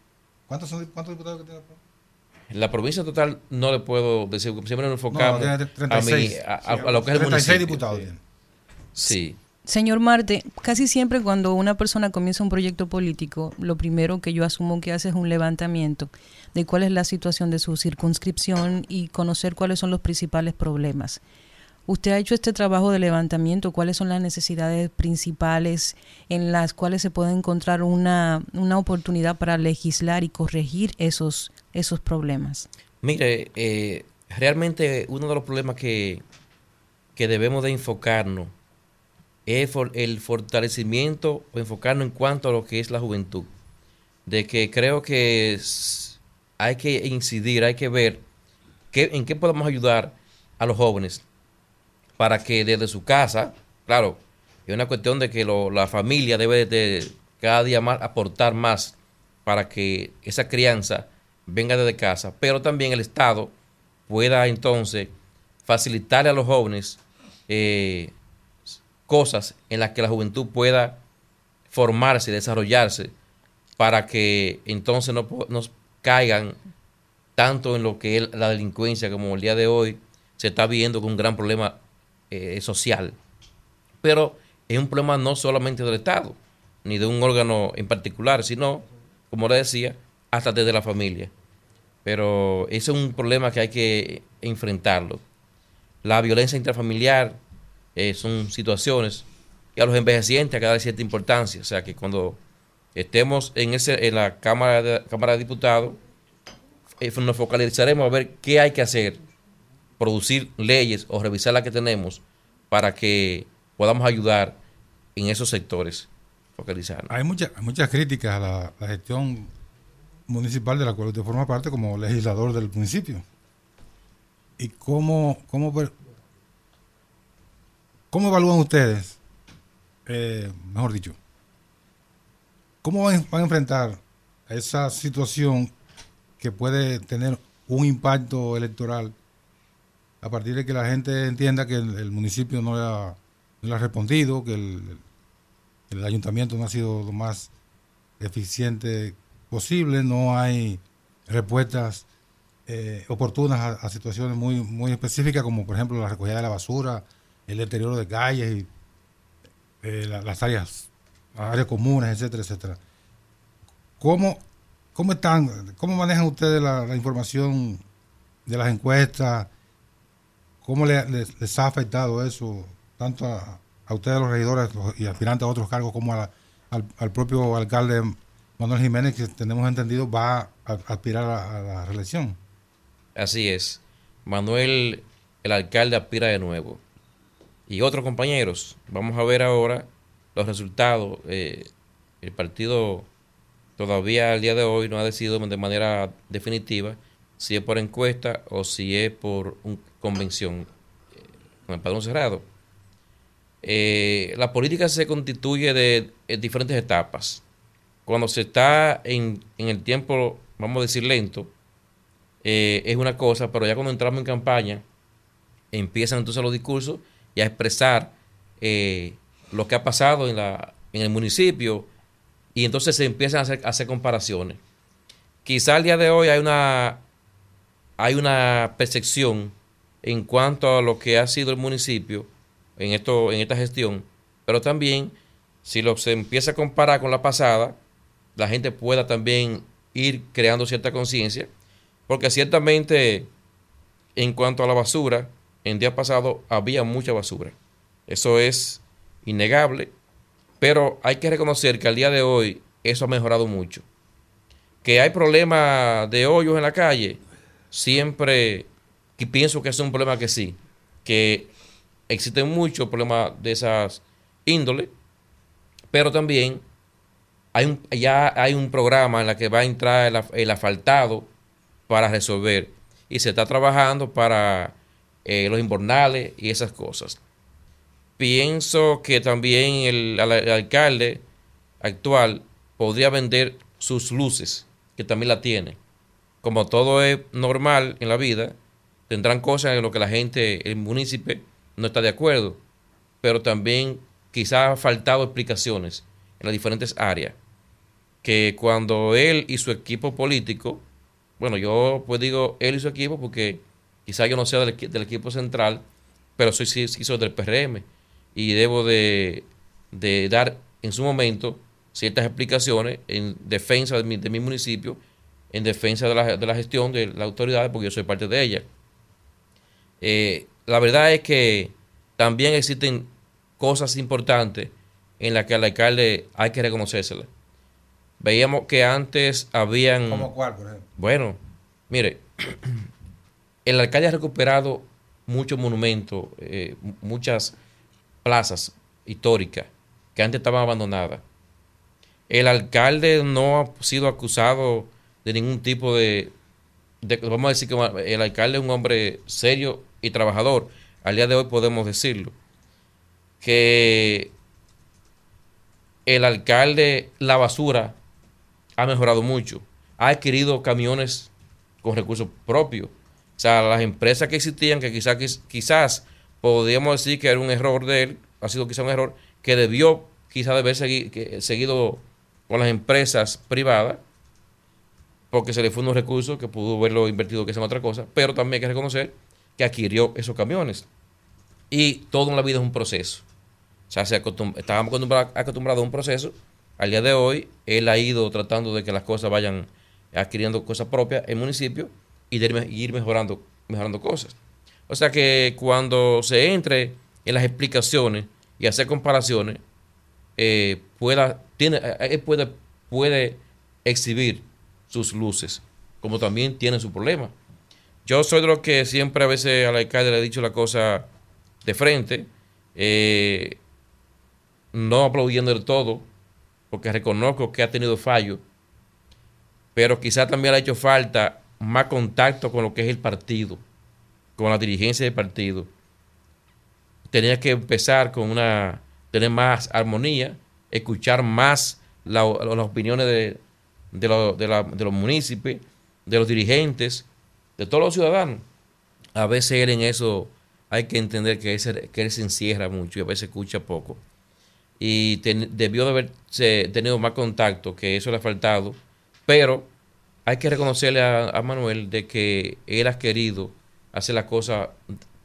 ¿Cuántos, son, cuántos diputados que tiene la provincia? La provincia total no le puedo decir, siempre nos enfocamos a, a, lo que es el 36 diputados tiene. Sí. Señor Marte, casi siempre cuando una persona comienza un proyecto político, lo primero que yo asumo que hace es un levantamiento de cuál es la situación de su circunscripción y conocer cuáles son los principales problemas. Usted ha hecho este trabajo de levantamiento, cuáles son las necesidades principales en las cuales se puede encontrar una, una oportunidad para legislar y corregir esos, esos problemas. Mire, eh, realmente uno de los problemas que, que debemos de enfocarnos es el fortalecimiento o enfocarnos en cuanto a lo que es la juventud. De que creo que hay que incidir, hay que ver en qué podemos ayudar a los jóvenes para que desde su casa, claro, es una cuestión de que la familia debe de cada día más aportar más para que esa crianza venga desde casa, pero también el Estado pueda entonces facilitarle a los jóvenes eh, cosas en las que la juventud pueda formarse y desarrollarse para que entonces no nos caigan tanto en lo que es la delincuencia como el día de hoy se está viendo con un gran problema eh, social. Pero es un problema no solamente del Estado, ni de un órgano en particular, sino, como le decía, hasta desde la familia. Pero ese es un problema que hay que enfrentarlo. La violencia intrafamiliar eh, son situaciones y a los envejecientes hay que dar cierta importancia. O sea que cuando estemos en, ese, en la Cámara de, Cámara de Diputados, eh, nos focalizaremos a ver qué hay que hacer, producir leyes o revisar las que tenemos para que podamos ayudar en esos sectores. Hay, muchas muchas críticas a la, gestión municipal de la cual usted forma parte como legislador del municipio. ¿Y cómo, cómo, cómo evalúan ustedes, eh, mejor dicho, cómo van, a enfrentar esa situación que puede tener un impacto electoral a partir de que la gente entienda que el, municipio no le, ha, respondido, que el, ayuntamiento no ha sido lo más eficiente posible, no hay respuestas eh, oportunas a, situaciones muy, muy específicas, como por ejemplo la recogida de la basura, el deterioro de calles y eh, las áreas, áreas comunes, etcétera, etcétera. ¿Cómo, cómo están, cómo manejan ustedes la, información de las encuestas? ¿Cómo les, ha afectado eso tanto a, ustedes los regidores y aspirantes a otros cargos como al, al, propio alcalde Manuel Jiménez, que tenemos entendido va a, aspirar a, la reelección? Así es. Manuel, el alcalde, aspira de nuevo. Y otros compañeros, vamos a ver ahora los resultados. Eh, el partido todavía al día de hoy no ha decidido de manera definitiva si es por encuesta o si es por una convención eh, con el padrón cerrado. Eh, la política se constituye de, diferentes etapas. Cuando se está en, el tiempo, vamos a decir lento, es una cosa, pero ya cuando entramos en campaña, empiezan entonces los discursos y a expresar lo que ha pasado en, la, en el municipio, y entonces se empiezan a hacer, hacer comparaciones. Quizá al día de hoy hay una, hay una percepción en cuanto a lo que ha sido el municipio en, esto, en esta gestión, pero también si lo, se empieza a comparar con la pasada, la gente pueda también ir creando cierta conciencia, porque ciertamente en cuanto a la basura, en día pasado había mucha basura. Eso es innegable pero hay que reconocer que al día de hoy eso ha mejorado mucho. Que hay problemas de hoyos en la calle, siempre que pienso que es un problema que sí, que existen muchos problemas de esas índole, pero también hay un, ya hay un programa en el que va a entrar el, asfaltado para resolver y se está trabajando para eh, los invernales y esas cosas. Pienso que también el, alcalde actual podría vender sus luces, que también la tiene. Como todo es normal en la vida, tendrán cosas en lo que la gente, el municipio, no está de acuerdo. Pero también quizás ha faltado explicaciones en las diferentes áreas. Que cuando él y su equipo político, bueno, yo pues digo él y su equipo porque quizás yo no sea del, equipo central, pero soy, sí, soy del PRM y debo de, dar en su momento ciertas explicaciones en defensa de mi, de mi municipio, en defensa de la, de la, gestión de la autoridad, porque yo soy parte de ella. Eh, la verdad es que también existen cosas importantes en las que al alcalde hay que reconocérselas. Veíamos que antes habían... ¿Cómo cuál, por ejemplo? Bueno, mire, el alcalde ha recuperado muchos monumentos, eh, muchas plazas históricas que antes estaban abandonadas. El alcalde no ha sido acusado de ningún tipo de, vamos a decir que el alcalde es un hombre serio y trabajador. Al día de hoy podemos decirlo. Que el alcalde, la basura, ha mejorado mucho. Ha adquirido camiones con recursos propios. O sea, las empresas que existían, que quizás, quizás podríamos decir que era un error de él, ha sido quizá un error, que debió quizá haber seguido con las empresas privadas, porque se le fue unos recursos que pudo haberlo invertido que sea otra cosa, pero también hay que reconocer que adquirió esos camiones. Y todo en la vida es un proceso. O sea, se estábamos acostumbrados a un proceso. Al día de hoy, él ha ido tratando de que las cosas vayan adquiriendo cosas propias en municipio y de ir mejorando, mejorando cosas. O sea que cuando se entre en las explicaciones y hacer comparaciones, eh, pueda, tiene, eh, puede, puede exhibir sus luces, como también tiene su problema. Yo soy de los que siempre a veces al alcalde le he dicho la cosa de frente, eh, no aplaudiendo del todo, porque reconozco que ha tenido fallos, pero quizá también le ha hecho falta más contacto con lo que es el partido, con la dirigencia del partido. Tenía que empezar con una, tener más armonía, escuchar más las opiniones de, los municipios, de los dirigentes, de todos los ciudadanos. A veces él en eso hay que entender que, él se encierra mucho y a veces escucha poco. Y debió de haber tenido más contacto, que eso le ha faltado, pero hay que reconocerle a, Manuel de que él ha querido hacer las cosas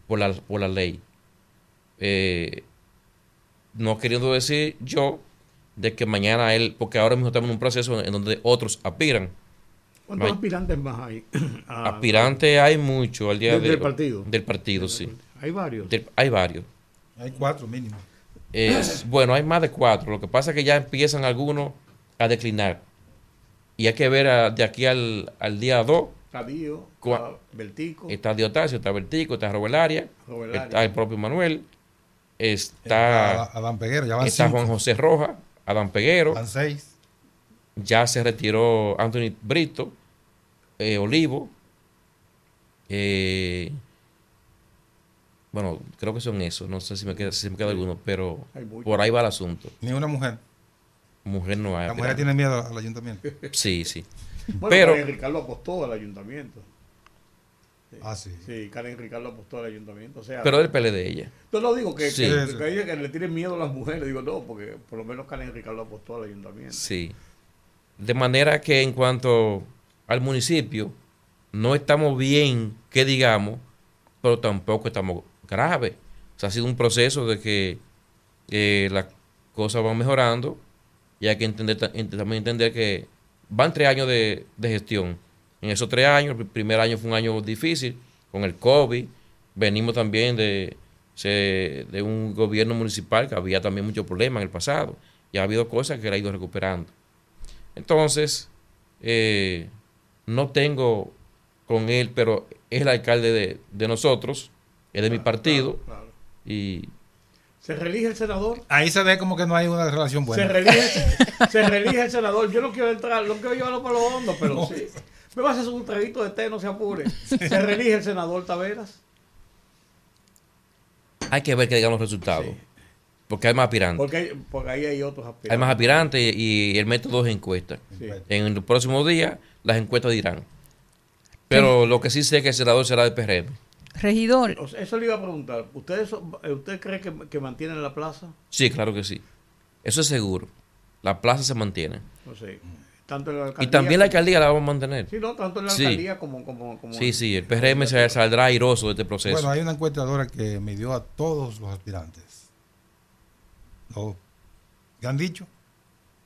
por la, por la ley. Eh, no queriendo decir yo de que mañana él, porque ahora mismo estamos en un proceso en donde otros aspiran. ¿Cuántos aspirantes más hay? aspirantes hay muchos al día de, del partido. Del partido, sí. Hay varios. hay varios. Hay cuatro mínimo. bueno, hay más de cuatro. Lo que pasa es que ya empiezan algunos a declinar. Y hay que ver de aquí al, al día 2. Está Dio, está Vertico. Está Diotasio, está Vertico, está Robelaria, está el propio Manuel, está, Adán Peguero, ya está Juan José Roja, Adán Peguero. Van seis. Ya se retiró Anthony Brito, eh, Olivo. Eh, bueno, creo que son esos. No sé si me queda, si me queda alguno, pero por ahí va el asunto. Ni una mujer. Mujer no hay. La mujer tiene miedo al ayuntamiento. Sí, sí. Bueno, pero Karen Ricardo apostó al ayuntamiento. Ah, sí. Sí, Karen Ricardo apostó al ayuntamiento. O sea, pero el PLD de ella. Yo no digo que, que, que, le tienen miedo a las mujeres. Digo, no, porque por lo menos Karen Ricardo apostó al ayuntamiento. Sí. De manera que en cuanto al municipio, no estamos bien, que digamos, pero tampoco estamos graves. O sea, ha sido un proceso de que eh, las cosas van mejorando y hay que entender, también entender que van tres años de, gestión. En esos tres años, el primer año fue un año difícil con el COVID. Venimos también de, de un gobierno municipal que había también muchos problemas en el pasado. Y ha habido cosas que él ha ido recuperando. Entonces, eh, no tengo con él, pero es el alcalde de, nosotros, es de mi partido. Y ¿Se reelige el senador? Ahí se ve como que no hay una relación buena. Se reelige, el senador. Yo no quiero entrar, no quiero llevarlo para los hondos, pero sí. Me vas a hacer un traguito de té, no se apure. ¿Se reelige el senador Taveras? Hay que ver que digan los resultados. Porque hay más aspirantes. Porque, porque, ahí hay otros aspirantes. Hay más aspirantes y, el método es encuestas. En el próximo día las encuestas dirán. Pero lo que sí sé es que el senador será del PRM. Regidor. Eso le iba a preguntar. ¿Usted, usted cree que, que mantienen la plaza? Sí, claro que sí. Eso es seguro. La plaza se mantiene. Pues tanto la y también la alcaldía la vamos a mantener. Sí, no, tanto en la alcaldía como, como, Sí, sí, el PRM se saldrá airoso de este proceso. Bueno, hay una encuestadora que midió a todos los aspirantes. Lo que han dicho,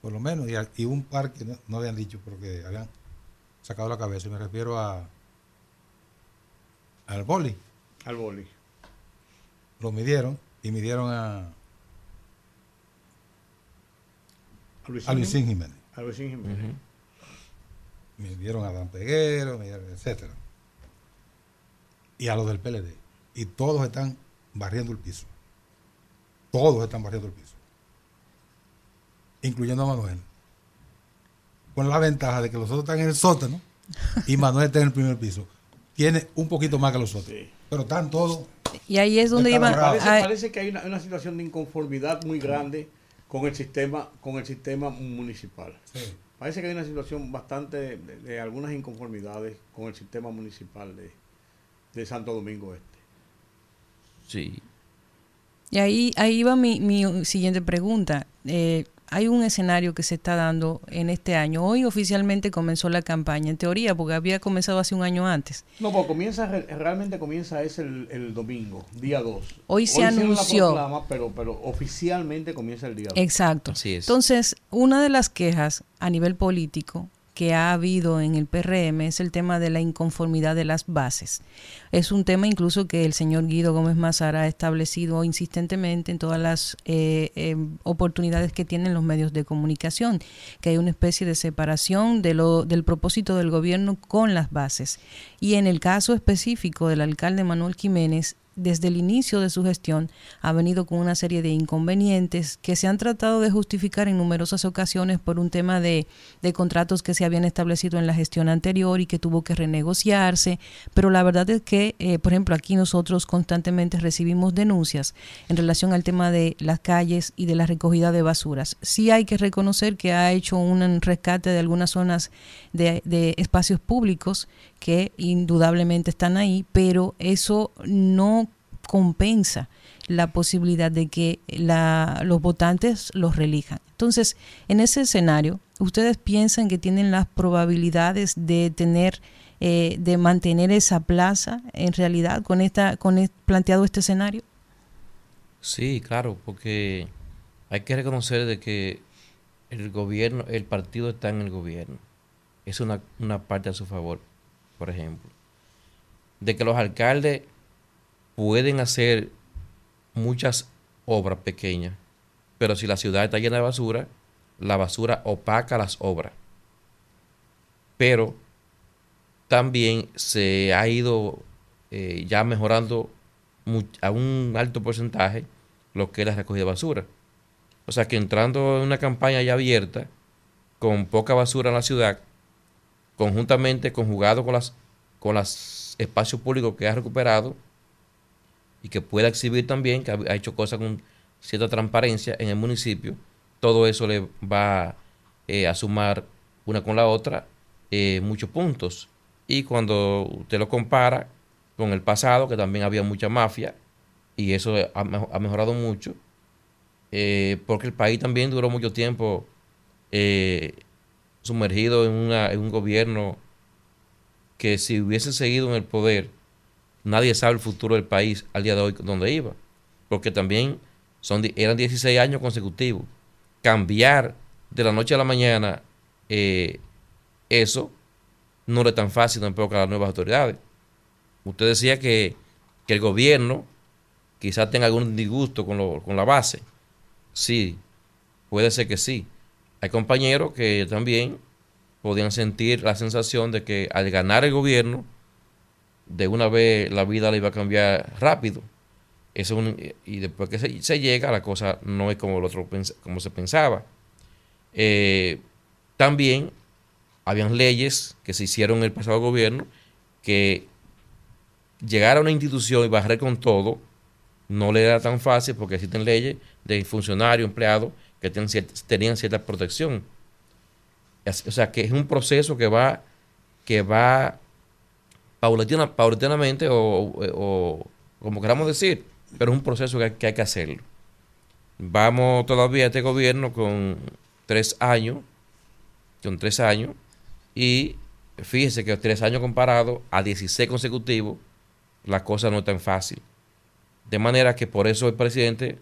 por lo menos, y, un par que no, no habían dicho porque habían sacado la cabeza. Y me refiero a al boli. Al boli. Lo midieron y midieron a, a Luisín, Jiménez. A Luisín Jiménez. Midieron a Dan Peguero, etcétera. Y a los del PLD. Y todos están barriendo el piso. Todos están barriendo el piso. Incluyendo a Manuel. Con la ventaja de que los otros están en el sótano y Manuel está en el primer piso tiene un poquito más que los otros. Pero están todos. Y ahí es donde iban. Parece, parece, que hay una, situación de inconformidad muy grande con el sistema, con el sistema municipal. Parece que hay una situación bastante de, algunas inconformidades con el sistema municipal de, Santo Domingo Este. Sí. Y ahí, ahí va mi, mi siguiente pregunta. Eh, hay un escenario que se está dando en este año. Hoy oficialmente comenzó la campaña, en teoría, porque había comenzado hace un año antes. No, pues comienza, realmente comienza es el, domingo, día 2. Hoy, se anunció. pero, pero oficialmente comienza el día 2. Exacto. Así es. Entonces, una de las quejas a nivel político que ha habido en el PRM es el tema de la inconformidad de las bases. Es un tema incluso que el señor Guido Gómez Mazara ha establecido insistentemente en todas las eh, eh, oportunidades que tienen los medios de comunicación, que hay una especie de separación de lo, del propósito del gobierno con las bases. Y en el caso específico del alcalde Manuel Jiménez, desde el inicio de su gestión ha venido con una serie de inconvenientes que se han tratado de justificar en numerosas ocasiones por un tema de, contratos que se habían establecido en la gestión anterior y que tuvo que renegociarse. Pero la verdad es que, eh, por ejemplo, aquí nosotros constantemente recibimos denuncias en relación al tema de las calles y de la recogida de basuras. Sí hay que reconocer que ha hecho un rescate de algunas zonas de, de espacios públicos que indudablemente están ahí, pero eso no compensa la posibilidad de que los votantes los relijan. Entonces, en ese escenario, ¿ustedes piensan que tienen las probabilidades de tener, eh, de mantener esa plaza en realidad con esta, con planteado este escenario? Sí, claro, porque hay que reconocer de que el gobierno, el partido está en el gobierno. Es una, una parte a su favor por ejemplo, de que los alcaldes pueden hacer muchas obras pequeñas, pero si la ciudad está llena de basura, la basura opaca las obras. Pero también se ha ido eh, ya mejorando a un alto porcentaje lo que es la recogida de basura. O sea que entrando en una campaña ya abierta, con poca basura en la ciudad, conjuntamente conjugado con las con los espacios públicos que ha recuperado y que pueda exhibir también, que ha hecho cosas con cierta transparencia en el municipio, todo eso le va eh, a sumar una con la otra eh, muchos puntos. Y cuando usted lo compara con el pasado, que también había mucha mafia, y eso ha, mejorado mucho, eh, porque el país también duró mucho tiempo sumergido en, en un gobierno que si hubiese seguido en el poder, nadie sabe el futuro del país al día de hoy donde iba. Porque también son, eran 16 años consecutivos. Cambiar de la noche a la mañana eh, eso no es tan fácil tampoco a las nuevas autoridades. Usted decía que, que el gobierno quizás tenga algún disgusto con, con la base. Sí, puede ser que sí. Hay compañeros que también podían sentir la sensación de que al ganar el gobierno, de una vez la vida le iba a cambiar rápido. Eso y después que se, llega, la cosa no es como, el otro, como se pensaba. Eh, también habían leyes que se hicieron en el pasado gobierno que llegar a una institución y bajar con todo no le era tan fácil porque existen leyes de funcionarios, empleados que tenían cierta, protección. O sea, que es un proceso que va, que va paulatinamente o, como queramos decir, pero es un proceso que, hay que hacerlo. Vamos todavía a este gobierno con tres años, con tres años, y fíjese que tres años comparado a 16 consecutivos, la cosa no es tan fácil. De manera que por eso el presidente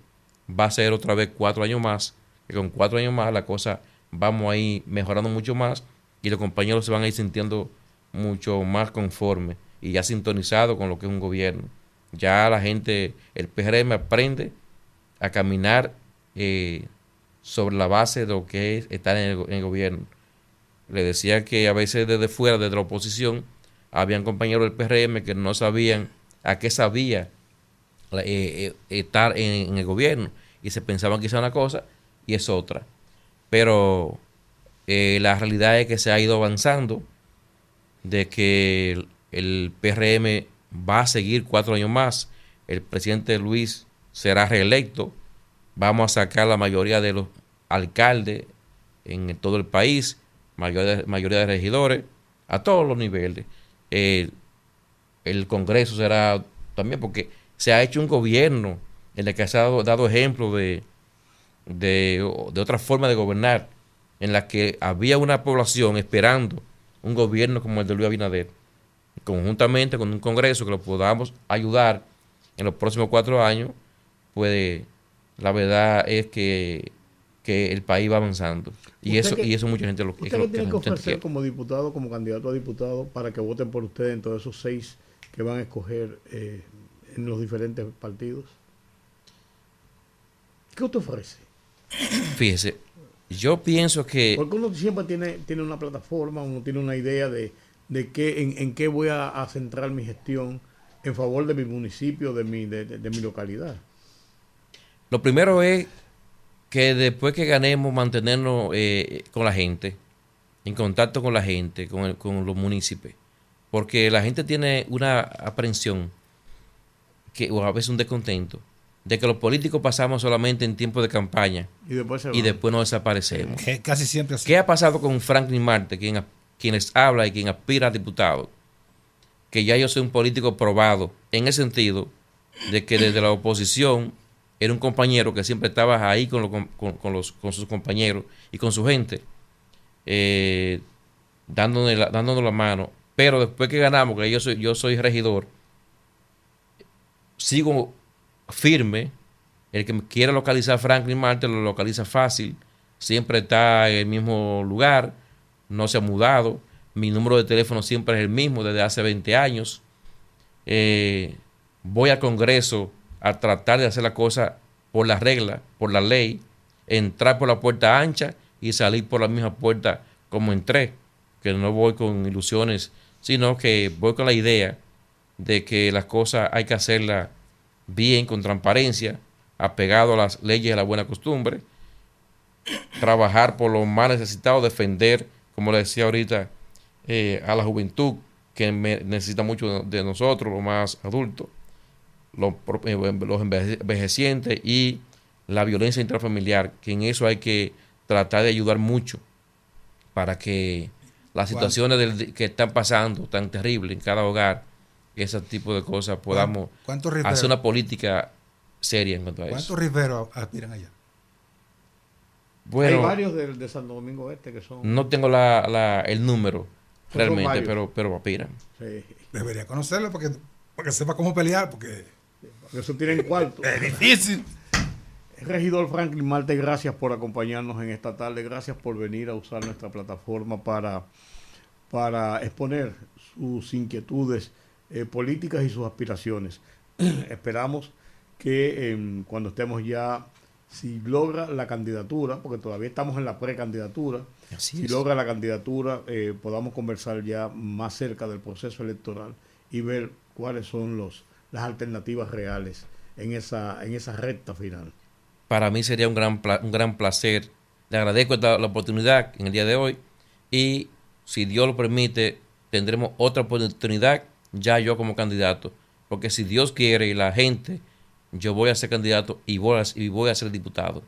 va a ser otra vez cuatro años más que con cuatro años más la cosa vamos a ir mejorando mucho más y los compañeros se van a ir sintiendo mucho más conformes y ya sintonizados con lo que es un gobierno. Ya la gente, el PRM aprende a caminar eh, sobre la base de lo que es estar en el, gobierno. Le decía que a veces desde fuera, desde la oposición, habían compañeros del PRM que no sabían a qué sabía eh, eh, estar en, el gobierno y se pensaban que era una cosa y es otra. Pero la realidad es que se ha ido avanzando, de que el, PRM va a seguir cuatro años más, el presidente Luis será reelecto, vamos a sacar la mayoría de los alcaldes en todo el país, mayoría, de regidores, a todos los niveles. el Congreso será también, porque se ha hecho un gobierno en la que se ha dado, dado ejemplo de, de, otra forma de gobernar, en la que había una población esperando un gobierno como el de Luis Abinader, conjuntamente con un Congreso que lo podamos ayudar en los próximos cuatro años, pues la verdad es que, el país va avanzando. Y eso, y eso mucha gente lo, ¿usted que tiene que ofrecer como diputado, como candidato a diputado, para que voten por usted en todos esos seis que van a escoger eh, en los diferentes partidos? ¿Qué usted ofrece? Fíjese, yo pienso que... Porque uno siempre tiene, tiene una plataforma, uno tiene una idea de, de qué, en, qué voy a, centrar mi gestión en favor de mi municipio, de mi, de, mi localidad. Lo primero es que después que ganemos, mantenernos eh, con la gente, en contacto con la gente, con, con los municipios. Porque la gente tiene una aprensión, que, o a veces un descontento, de que los políticos pasamos solamente en tiempo de campaña y después, y después nos desaparecemos. casi siempre ¿Qué ha pasado con Franklin Marte, quien, quien les habla y quien aspira a diputado? Que ya yo soy un político probado en el sentido de que desde la oposición era un compañero que siempre estaba ahí con, los, con sus compañeros y con su gente, eh, dándonos, la, dándonos la mano. Pero después que ganamos, que yo soy, yo soy regidor, sigo firme. El que quiera localizar Franklin Marte lo localiza fácil. Siempre está en el mismo lugar. No se ha mudado. Mi número de teléfono siempre es el mismo desde hace 20 años. Eh, voy al Congreso a tratar de hacer la cosa por la regla, por la ley. Entrar por la puerta ancha y salir por la misma puerta como entré. Que no voy con ilusiones, sino que voy con la idea de que las cosas hay que hacerlas bien, con transparencia, apegado a las leyes de la buena costumbre, trabajar por los más necesitados, defender, como le decía ahorita, eh, a la juventud que necesita mucho de nosotros, los más adultos, los, eh, los envejecientes y la violencia intrafamiliar, que en eso hay que tratar de ayudar mucho para que las situaciones que están pasando tan terribles en cada hogar ese tipo de cosas podamos hacer una política seria en cuanto a eso. ¿Cuántos riveros aspiran allá? Bueno, Hay varios de, de Santo Domingo Este que son... No tengo la, el número realmente, pero, pero aspiran. Debería conocerlo porque, porque sepa cómo pelear, porque... Porque eso tienen cuarto. es difícil. Regidor Franklin Marte, gracias por acompañarnos en esta tarde. Gracias por venir a usar nuestra plataforma para, para exponer sus inquietudes eh, políticas y sus aspiraciones. Esperamos que em, cuando estemos ya, si logra la candidatura, porque todavía estamos en la precandidatura, si logra la candidatura, eh, podamos conversar ya más cerca del proceso electoral y ver cuáles son los, las alternativas reales en esa, en esa recta final. Para mí sería un gran, un gran placer. Le agradezco la oportunidad en el día de hoy y si Dios lo permite, tendremos otra oportunidad ya yo como candidato, porque si Dios quiere y la gente, yo voy a ser candidato y voy a, y voy a ser diputado.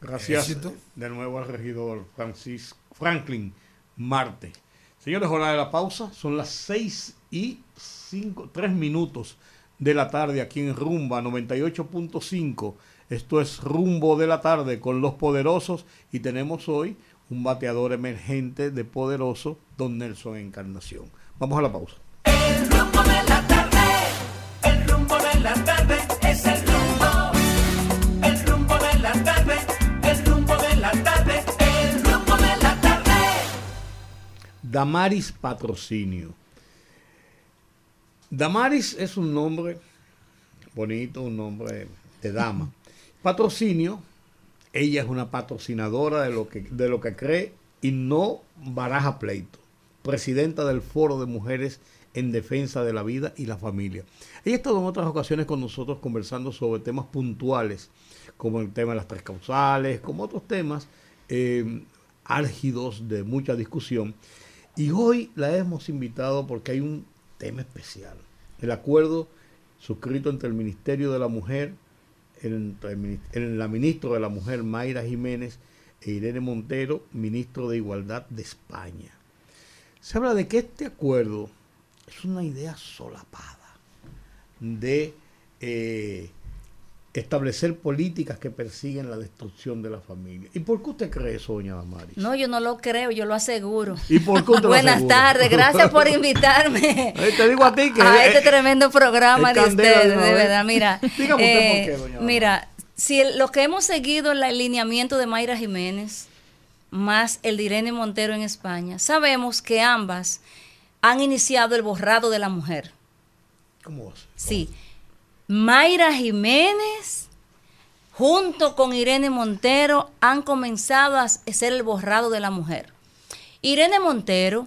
Gracias de nuevo al regidor Francis, Franklin Marte. Señores, hora de la pausa, son las seis y cinco, tres minutos de la tarde aquí en Rumba 98.5. Esto es Rumbo de la tarde con los poderosos y tenemos hoy un bateador emergente de poderoso, don Nelson Encarnación. Vamos a la pausa. Damaris Patrocinio. Damaris es un nombre bonito, un nombre de dama. Patrocinio, ella es una patrocinadora de lo que, de lo que cree y no baraja pleito. Presidenta del Foro de Mujeres en defensa de la vida y la familia. Ella ha estado en otras ocasiones con nosotros conversando sobre temas puntuales, como el tema de las tres causales, como otros temas eh, álgidos de mucha discusión. Y hoy la hemos invitado porque hay un tema especial. El acuerdo suscrito entre el Ministerio de la Mujer, entre, la ministra de la Mujer Mayra Jiménez e Irene Montero, ministro de Igualdad de España. Se habla de que este acuerdo es una idea solapada de eh, establecer políticas que persiguen la destrucción de la familia. ¿Y por qué usted cree eso, doña Damaris? No, yo no lo creo, yo lo aseguro. ¿Y por qué usted Buenas tardes, gracias por invitarme. te digo a ti que... A este tremendo programa de ustedes, de verdad, mira. Dígame usted por qué, eh, doña Mira, si los que hemos seguido el alineamiento de Mayra Jiménez, más el de Irene Montero en España, sabemos que ambas han iniciado el borrado de la mujer. ¿Cómo va Sí. Mayra Jiménez, junto con Irene Montero, han comenzado a hacer el borrado de la mujer. Irene Montero,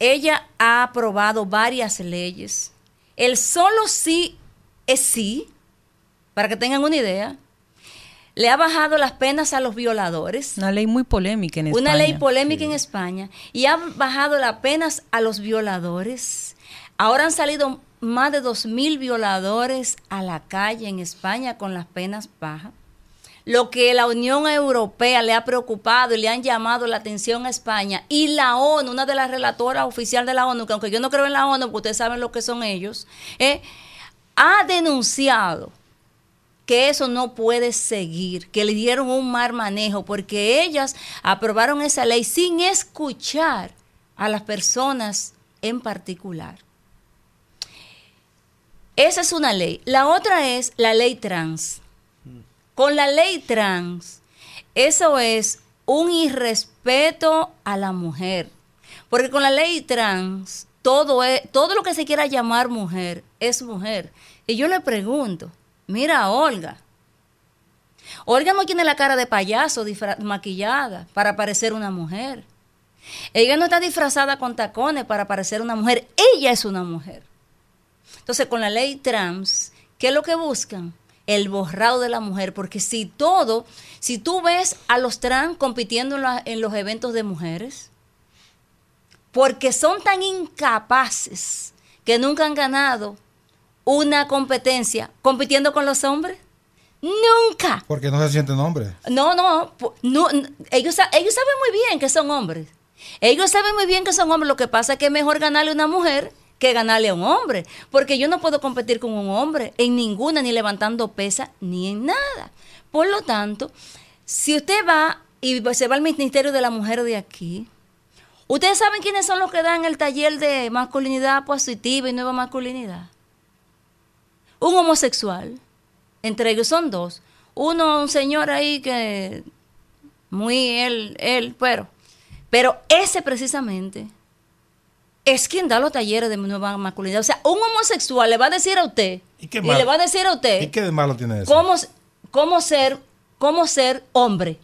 ella ha aprobado varias leyes. El solo sí es sí, para que tengan una idea. Le ha bajado las penas a los violadores. Una ley muy polémica en España. Una ley polémica en España. Y ha bajado las penas a los violadores. Ahora han salido más de 2.000 violadores a la calle en España con las penas bajas. Lo que la Unión Europea le ha preocupado y le han llamado la atención a España y la ONU, una de las relatoras oficiales de la ONU, que aunque yo no creo en la ONU, porque ustedes saben lo que son ellos, eh, ha denunciado que eso no puede seguir, que le dieron un mal manejo, porque ellas aprobaron esa ley sin escuchar a las personas en particular. Esa es una ley. La otra es la ley trans. Con la ley trans, eso es un irrespeto a la mujer. Porque con la ley trans, todo, es, todo lo que se quiera llamar mujer es mujer. Y yo le pregunto, mira a Olga. Olga no tiene la cara de payaso maquillada para parecer una mujer. Ella no está disfrazada con tacones para parecer una mujer. Ella es una mujer. Entonces, con la ley trans, ¿qué es lo que buscan? El borrado de la mujer, porque si todo, si tú ves a los trans compitiendo en, los eventos de mujeres, porque son tan incapaces que nunca han ganado una competencia compitiendo con los hombres. Nunca. Porque no se sienten hombres. No, no, no ellos, ellos saben muy bien que son hombres. Ellos saben muy bien que son hombres. Lo que pasa es que es mejor ganarle a una mujer que ganarle a un hombre, porque yo no puedo competir con un hombre en ninguna, ni levantando pesa, ni en nada. Por lo tanto, si usted va y se va al Ministerio de la Mujer de aquí, ¿ustedes saben quiénes son los que dan el taller de masculinidad positiva y nueva masculinidad? Un homosexual, entre ellos son dos. Uno, un señor ahí que muy él, él, pero, pero ese precisamente es quien da los talleres de nueva masculinidad. O sea, un homosexual le va a decir a usted, ¿Y, le va a decir a usted, ¿y qué de malo tiene eso? Cómo, cómo ser, cómo ser hombre.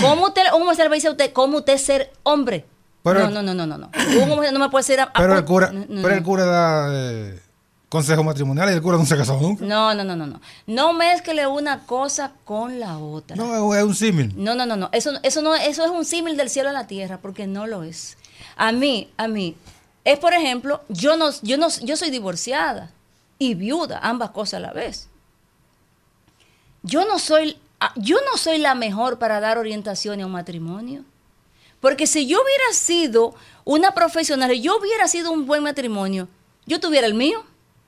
¿Cómo usted, un homosexual le va a decir a usted cómo usted ser hombre? no, no, no, no, no, no. Un homosexual no me puede decir a, pero, el cura, pero el cura da eh, consejo matrimonial y el cura no se casó nunca. No, no, no, no, no. No mezcle una cosa con la otra. No, es un símil. No, no, no, no. Eso, eso no, eso es un símil del cielo a la tierra, porque no lo es. A mí, a mí, es por ejemplo, yo no, yo no, yo soy divorciada y viuda, ambas cosas a la vez. Yo no soy, ah, yo no soy la mejor para dar orientación a un matrimonio. Porque si yo hubiera sido una profesional, yo hubiera sido un buen matrimonio, yo tuviera el mío,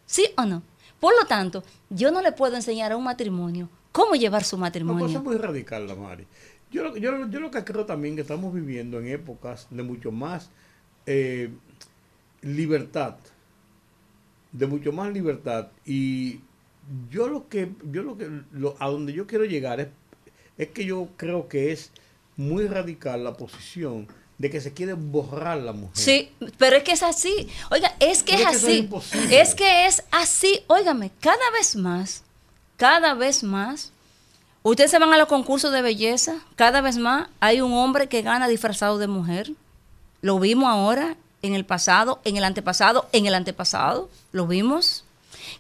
¿sí o no? Por lo tanto, yo no le puedo enseñar a un matrimonio cómo llevar su matrimonio. Una cosa muy radical, la Mari. Yo, yo, yo lo que creo también que estamos viviendo en épocas de mucho más eh, libertad, de mucho más libertad. Y yo lo que, yo lo que, a donde yo quiero llegar es, es que yo creo que es muy radical la posición de que se quiere borrar la mujer. Sí, pero es que es así. Oiga, es que es, así. es que es así. Óigame, cada vez más, cada vez más Ustedes se van a los concursos de belleza, cada vez más hay un hombre que gana disfrazado de mujer. Lo vimos ahora, en el pasado, en el antepasado, en el antepasado, lo vimos.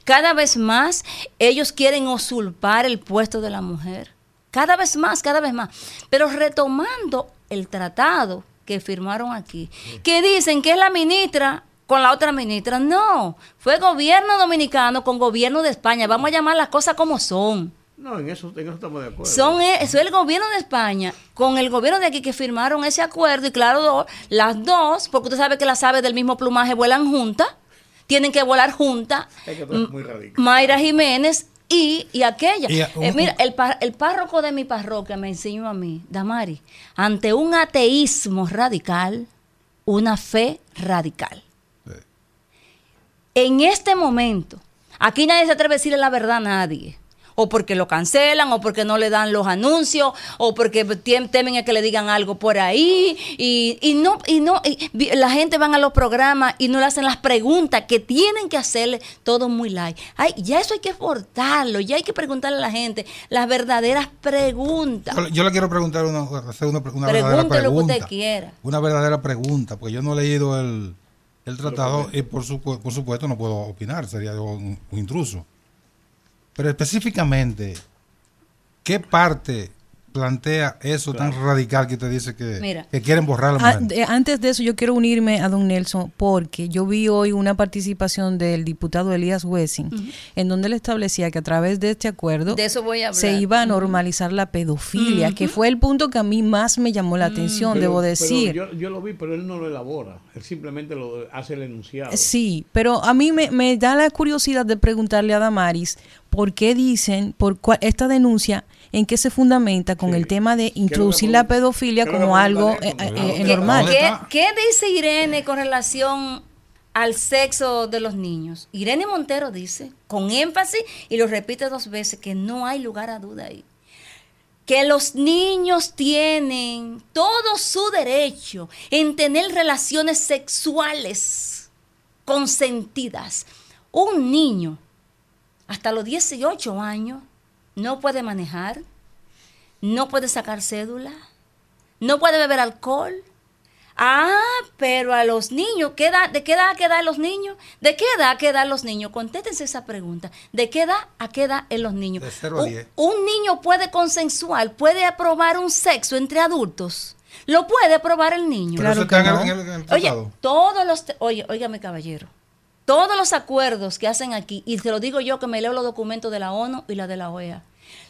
Cada vez más ellos quieren usurpar el puesto de la mujer. Cada vez más, cada vez más. Pero retomando el tratado que firmaron aquí, que dicen que es la ministra con la otra ministra. No, fue gobierno dominicano con gobierno de España. Vamos a llamar las cosas como son. No, en eso, estamos de acuerdo. Son, e, eso es el gobierno de España con el gobierno de aquí que firmaron ese acuerdo y claro, las dos, porque usted sabe que las aves del mismo plumaje vuelan juntas, tienen que volar juntas. Es que muy Mayra Jiménez y, y aquella. Eh, mira, el, el párroco de mi parroquia me enseñó a mí, Damari, ante un ateísmo radical, una fe radical. En este momento, aquí nadie se atreve a decirle la verdad a nadie o porque lo cancelan, o porque no le dan los anuncios, o porque temen a que le digan algo por ahí, y, no, y no, la gente van a los programas y no le hacen las preguntas que tienen que hacerle, todo muy light. Ay, ya eso hay que cortarlo, ya hay que preguntarle a la gente las verdaderas preguntas. Yo, le quiero preguntar una, hacer una, verdadera pregunta. lo que usted quiera. Una verdadera pregunta, porque yo no he leído el, tratado y por, por supuesto no puedo opinar, sería un intruso. Pero específicamente, ¿qué parte plantea eso tan radical que te dice que, que quieren borrar la mujer. Antes de eso, yo quiero unirme a don Nelson porque yo vi hoy una participación del diputado Elías Wessing en donde él establecía que a través de este acuerdo se iba a normalizar la pedofilia, que fue el punto que a mí más me llamó la atención, debo decir. Yo, yo, lo vi, pero él no lo elabora, él simplemente lo hace el enunciado. Sí, pero a mí me, me da la curiosidad de preguntarle a Damaris por qué dicen, por esta denuncia, en qué se fundamenta con el tema de introducir la pedofilia como algo eh, eh, eh, normal. ¿Qué, dice Irene con relación al sexo de los niños? Irene Montero dice, con énfasis, y lo repite dos veces, que no hay lugar a duda ahí que los niños tienen todo su derecho en tener relaciones sexuales consentidas. Un niño hasta los 18 años no puede manejar, no puede sacar cédula, no puede beber alcohol. Ah, pero a los niños, ¿qué edad, ¿de qué edad a qué edad los niños? ¿De qué edad a qué edad los niños? Contéstense esa pregunta. ¿De qué edad a qué edad en los niños? Un, niño puede consensual, puede aprobar un sexo entre adultos. Lo puede aprobar el niño. claro oye, todos los, oye, óigame caballero, todos los acuerdos que hacen aquí, y te lo digo yo que me leo los documentos de la ONU y la de la OEA,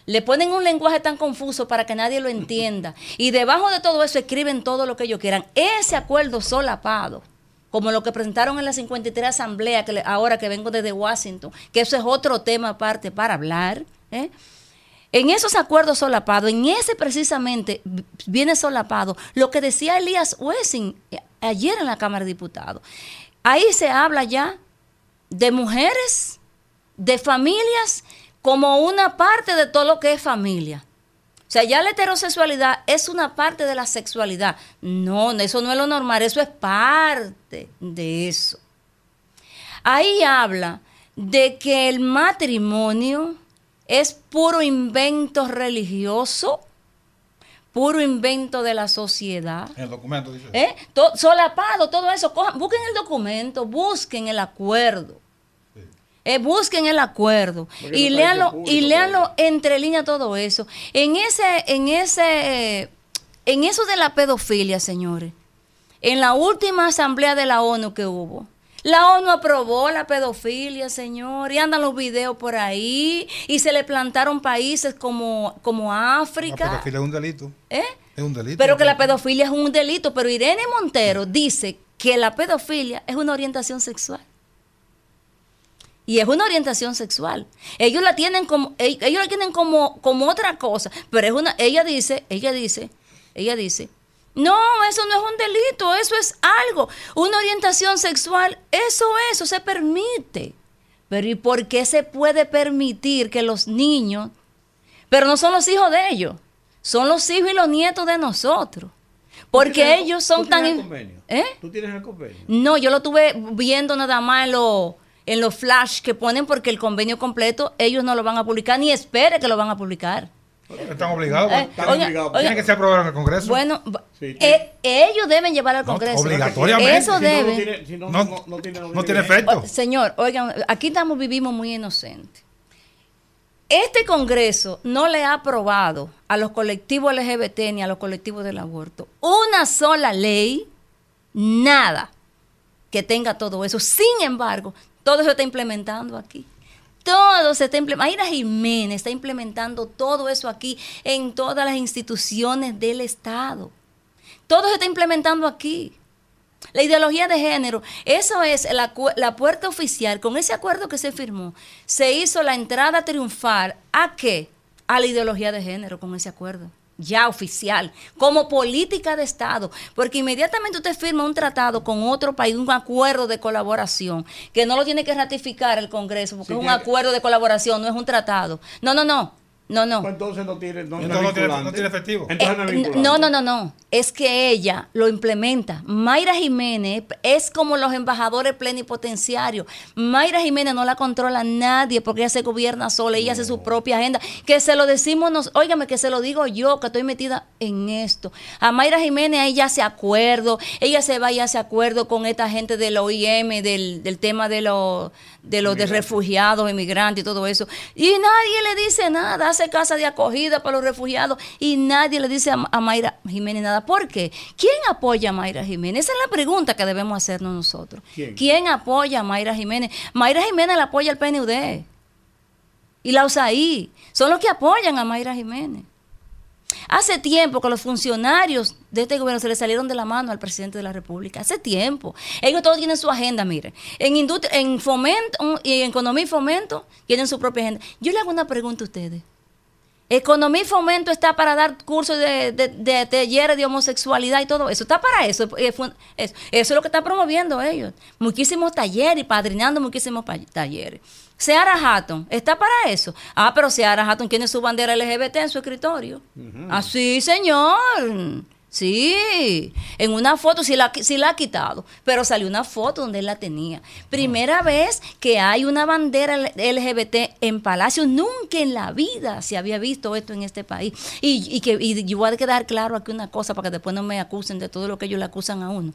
le ponen un lenguaje tan confuso para que nadie lo entienda. Y debajo de todo eso escriben todo lo que ellos quieran. Ese acuerdo solapado, como lo que presentaron en la 53 Asamblea, que ahora que vengo desde Washington, que eso es otro tema aparte para hablar. ¿eh? En esos acuerdos solapados, en ese precisamente viene solapado lo que decía Elías Wessing eh, ayer en la Cámara de Diputados. Ahí se habla ya de mujeres, de familias, como una parte de todo lo que es familia. O sea, ya la heterosexualidad es una parte de la sexualidad. No, eso no es lo normal, eso es parte de eso. Ahí habla de que el matrimonio es puro invento religioso, puro invento de la sociedad. El documento dice. ¿Eh? solapado, todo eso. busquen el documento, busquen el acuerdo. Eh, busquen el acuerdo y léanlo, y léanlo entre líneas todo eso. En ese, en ese, en eso de la pedofilia, señores, en la última asamblea de la ONU que hubo, la ONU aprobó la pedofilia, señor, y andan los videos por ahí, y se le plantaron países como, como África. La pedofilia es un delito. ¿Eh? Es un delito. Pero que la pedofilia es un delito. Pero Irene Montero dice que la pedofilia es una orientación sexual. Y es una orientación sexual. Ellos la tienen como, ellos la tienen como, como otra cosa. Pero es una, ella dice, ella dice, ella dice, no, eso no es un delito, eso es algo. Una orientación sexual, eso, eso se permite. Pero ¿y por qué se puede permitir que los niños, pero no son los hijos de ellos, son los hijos y los nietos de nosotros? Porque ellos son tan... ¿Eh? ¿Tú tienes el convenio? No, yo lo tuve viendo nada más en los en los flash que ponen porque el convenio completo ellos no lo van a publicar ni espere que lo van a publicar. Están obligados. Eh, están obligados. Tienen que ser aprobados en el Congreso. Bueno, eh, ellos deben llevar al Congreso. obligatoriamente. Eso debe. No, tiene, efecto. señor, oigan, aquí estamos, vivimos muy inocentes. Este Congreso no le ha aprobado a los colectivos LGBT ni a los colectivos del aborto una sola ley, nada que tenga todo eso. Sin embargo, todo se está implementando aquí. Todo se está implementando. Aira Jiménez está implementando todo eso aquí en todas las instituciones del Estado. Todo se está implementando aquí. La ideología de género, eso es la, la, puerta oficial. Con ese acuerdo que se firmó, se hizo la entrada triunfal a qué? A la ideología de género con ese acuerdo ya oficial, como política de Estado, porque inmediatamente usted firma un tratado con otro país, un acuerdo de colaboración, que no lo tiene que ratificar el Congreso, porque es un acuerdo de colaboración, no es un tratado. No, no, no. No, no. Pues entonces no tiene, no, tiene, efectivo. Eh, no, no, no, no. Es que ella lo implementa. Mayra Jiménez es como los embajadores plenipotenciarios. Mayra Jiménez no la controla nadie porque ella se gobierna sola, ella hace su propia agenda. Que se lo decimos, nos, óigame, que se lo digo yo, que estoy metida en esto. A Mayra Jiménez ella hace acuerdo, ella se va y hace acuerdo con esta gente del OIM, del, del tema de los de los de refugiados, inmigrantes y todo eso. Y nadie le dice nada, hace casa de acogida para los refugiados y nadie le dice a, Mayra Jiménez nada. ¿Por qué? ¿Quién apoya a Mayra Jiménez? Esa es la pregunta que debemos hacernos nosotros. ¿Quién, apoya a Mayra Jiménez? Mayra Jiménez la apoya el PNUD y la USAID. Son los que apoyan a Mayra Jiménez. Hace tiempo que los funcionarios de este gobierno se le salieron de la mano al presidente de la República. Hace tiempo. Ellos todos tienen su agenda, mire. En, industria, en fomento en economía y fomento tienen su propia agenda. Yo le hago una pregunta a ustedes. Economía y fomento está para dar cursos de, de, talleres de homosexualidad y todo eso. Está para eso. Eso. es lo que están promoviendo ellos. Muchísimos talleres, padrinando muchísimos talleres. Seara Hatton, ¿está para eso? Ah, pero Seara Hatton tiene su bandera LGBT en su escritorio. Así, ah, señor. Sí, en una foto sí la, sí la ha quitado, pero salió una foto donde él la tenía. Primera vez que hay una bandera LGBT en Palacio, nunca en la vida se había visto esto en este país. Y, y que y yo voy a quedar claro aquí una cosa para que después no me acusen de todo lo que ellos le acusan a uno.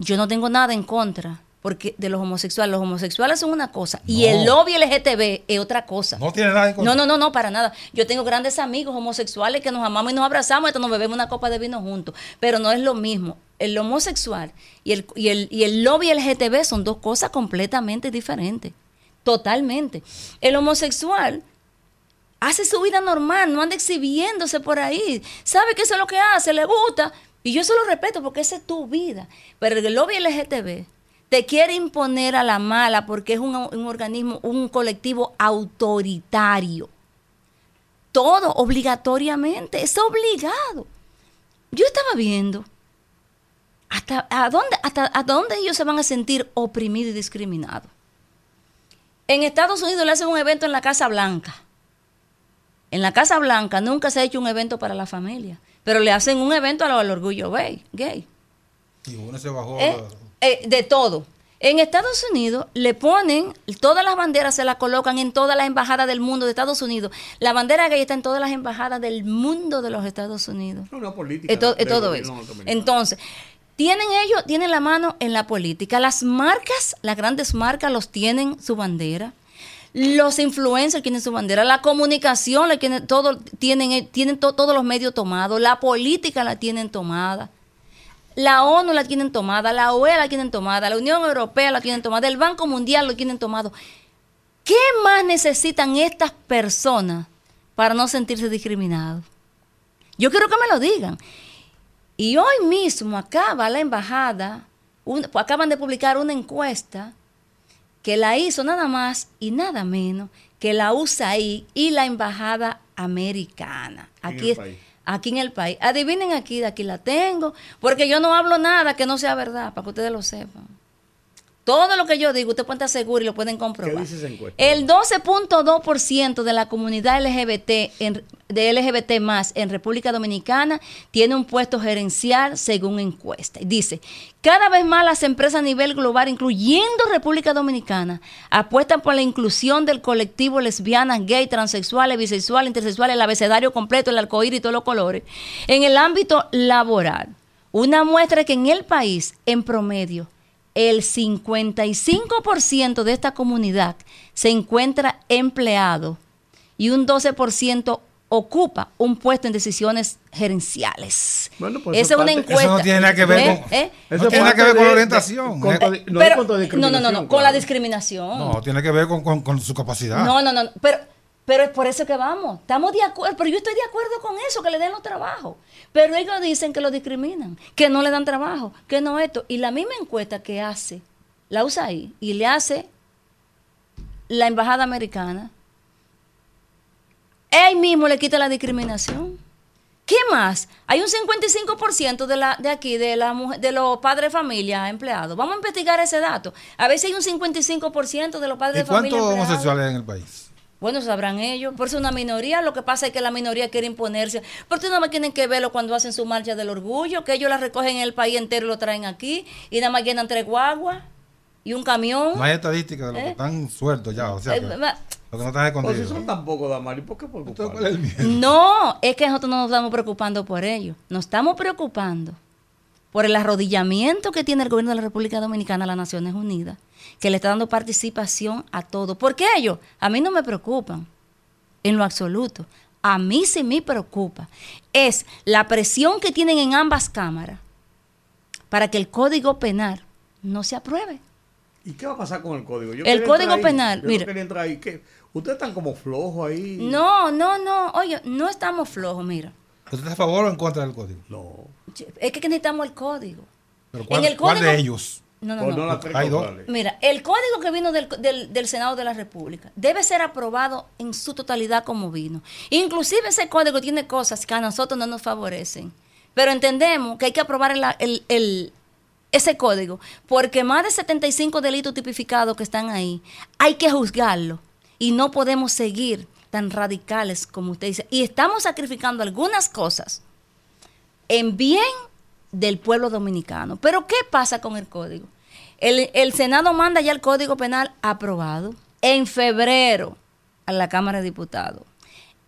Yo no tengo nada en contra porque de los homosexuales. Los homosexuales son una cosa y el lobby LGTB es otra cosa. No tiene nada en contra. No, no, no, no, para nada. Yo tengo grandes amigos homosexuales que nos amamos y nos abrazamos, y nos bebemos una copa de vino juntos, pero no es lo mismo. El homosexual y el, y el, y el lobby LGTB son dos cosas completamente diferentes. Totalmente. El homosexual hace su vida normal, no anda exhibiéndose por ahí. Sabe que eso es lo que hace, le gusta. Y yo eso lo respeto porque esa es tu vida. Pero el lobby LGTB te quiere imponer a la mala porque es un, organismo, un colectivo autoritario. Todo obligatoriamente, es obligado. Yo estaba viendo hasta, a dónde, hasta a dónde ellos se van a sentir oprimidos y discriminados. En Estados Unidos le hacen un evento en la Casa Blanca. En la Casa Blanca nunca se ha hecho un evento para la familia, pero le hacen un evento al, orgullo gay. gay. Y uno se bajó. Eh, eh, de todo. En Estados Unidos le ponen, todas las banderas se las colocan en todas las embajadas del mundo de Estados Unidos. La bandera gay está en todas las embajadas del mundo de los Estados Unidos. Una política. Es, todo eso. Entonces, tienen ellos, tienen la mano en la política. Las marcas, las grandes marcas los tienen su bandera. Los influencers tienen su bandera, la comunicación la tienen, todo, tienen, tienen todos los medios tomados, la política la tienen tomada. La ONU la tienen tomada, la OEA la tienen tomada, la Unión Europea la tienen tomada, el Banco Mundial lo tienen tomado. ¿Qué más necesitan estas personas para no sentirse discriminados? Yo quiero que me lo digan. Y hoy mismo acaba la embajada, acaban de publicar una encuesta que la hizo nada más y nada menos que la USAID y la embajada americana. Aquí, aquí en el país. Adivinen aquí, de aquí la tengo, porque yo no hablo nada que no sea verdad, para que ustedes lo sepan. Todo lo que yo digo, usted puede estar seguro y lo pueden comprobar. El 12.2% de la comunidad LGBT en, de LGBT más en República Dominicana tiene un puesto gerencial según encuesta. Dice, cada vez más las empresas a nivel global, incluyendo República Dominicana, apuestan por la inclusión del colectivo lesbianas, gay, transexuales, bisexuales, intersexuales, el abecedario completo, el arcoíris y todos los colores, en el ámbito laboral. Una muestra que en el país, en promedio, el 55% de esta comunidad se encuentra empleado y un 12% ocupa un puesto en decisiones gerenciales. Bueno, pues Esa es una encuesta. Eso no tiene nada que ver ¿Eh? con, ¿Eh? No tiene que ver con la orientación. no, no, no, no, con la discriminación. No, tiene que ver con, con, su capacidad. No, no, no, pero Pero es por eso que vamos. Estamos de acuerdo, pero yo estoy de acuerdo con eso, que le den los trabajos. Pero ellos dicen que lo discriminan, que no le dan trabajo, que no esto. Y la misma encuesta que hace la USAID y le hace la embajada americana, él mismo le quita la discriminación. ¿Qué más? Hay un 55% de, la, de aquí, de, la, de los padres de familia empleados. Vamos a investigar ese dato. A si hay un 55% de los padres de familia ¿Cuántos homosexuales en el país? Bueno, sabrán ellos. Por eso es una minoría. Lo que pasa es que la minoría quiere imponerse. Pero ustedes nada más tienen que verlo cuando hacen su marcha del orgullo, que ellos la recogen en el país entero y lo traen aquí. Y nada más llenan tres guaguas y un camión. No hay estadísticas de los que ¿Eh? están sueltos ya. O sea, eh, lo que no están escondidos. Pues eso tampoco, Damari. ¿Por qué No, es que nosotros no nos estamos preocupando por ello. Nos estamos preocupando por el arrodillamiento que tiene el gobierno de la República Dominicana a las Naciones Unidas, que le está dando participación a todo. ¿Por qué ellos? A mí no me preocupan, en lo absoluto. A mí sí me preocupa. Es la presión que tienen en ambas cámaras para que el Código Penal no se apruebe. ¿Y qué va a pasar con el código? el código penal, mira. Ustedes están como flojos ahí. No, no, no. Oye, no estamos flojos, mira. ¿Usted está a favor o en contra del código? No. Es que necesitamos el código. ¿Pero cuál, en el código, de ellos? No, no, pues no. Hay dos. Mira, el código que vino del, del, del, Senado de la República debe ser aprobado en su totalidad como vino. Inclusive ese código tiene cosas que a nosotros no nos favorecen. Pero entendemos que hay que aprobar el, el, ese código, porque más de 75 delitos tipificados que están ahí, hay que juzgarlo y no podemos seguir tan radicales como usted dice. Y estamos sacrificando algunas cosas en bien del pueblo dominicano. Pero ¿qué pasa con el código? El, Senado manda ya el Código Penal aprobado en febrero a la Cámara de Diputados.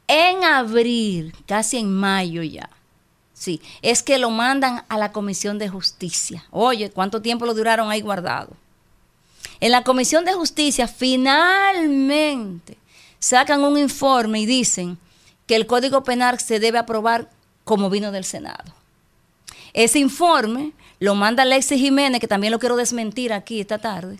En abril, casi en mayo ya, Sí, es que lo mandan a la Comisión de Justicia. Oye, ¿cuánto tiempo lo duraron ahí guardado? En la Comisión de Justicia finalmente sacan un informe y dicen que el Código Penal se debe aprobar como vino del Senado. Ese informe lo manda Alexis Jiménez, que también lo quiero desmentir aquí esta tarde,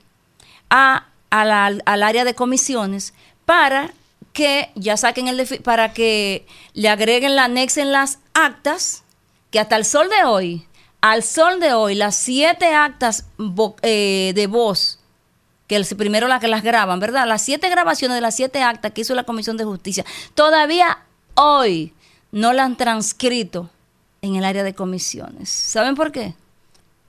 a, al área de comisiones para que ya saquen el para que le agreguen la anexen las actas que hasta el sol de hoy, al sol de hoy, las siete actas eh, de voz, que el primero las que las graban, ¿verdad? Las siete grabaciones de las siete actas que hizo la Comisión de Justicia, todavía hoy no la han transcrito en el área de comisiones. ¿Saben por qué?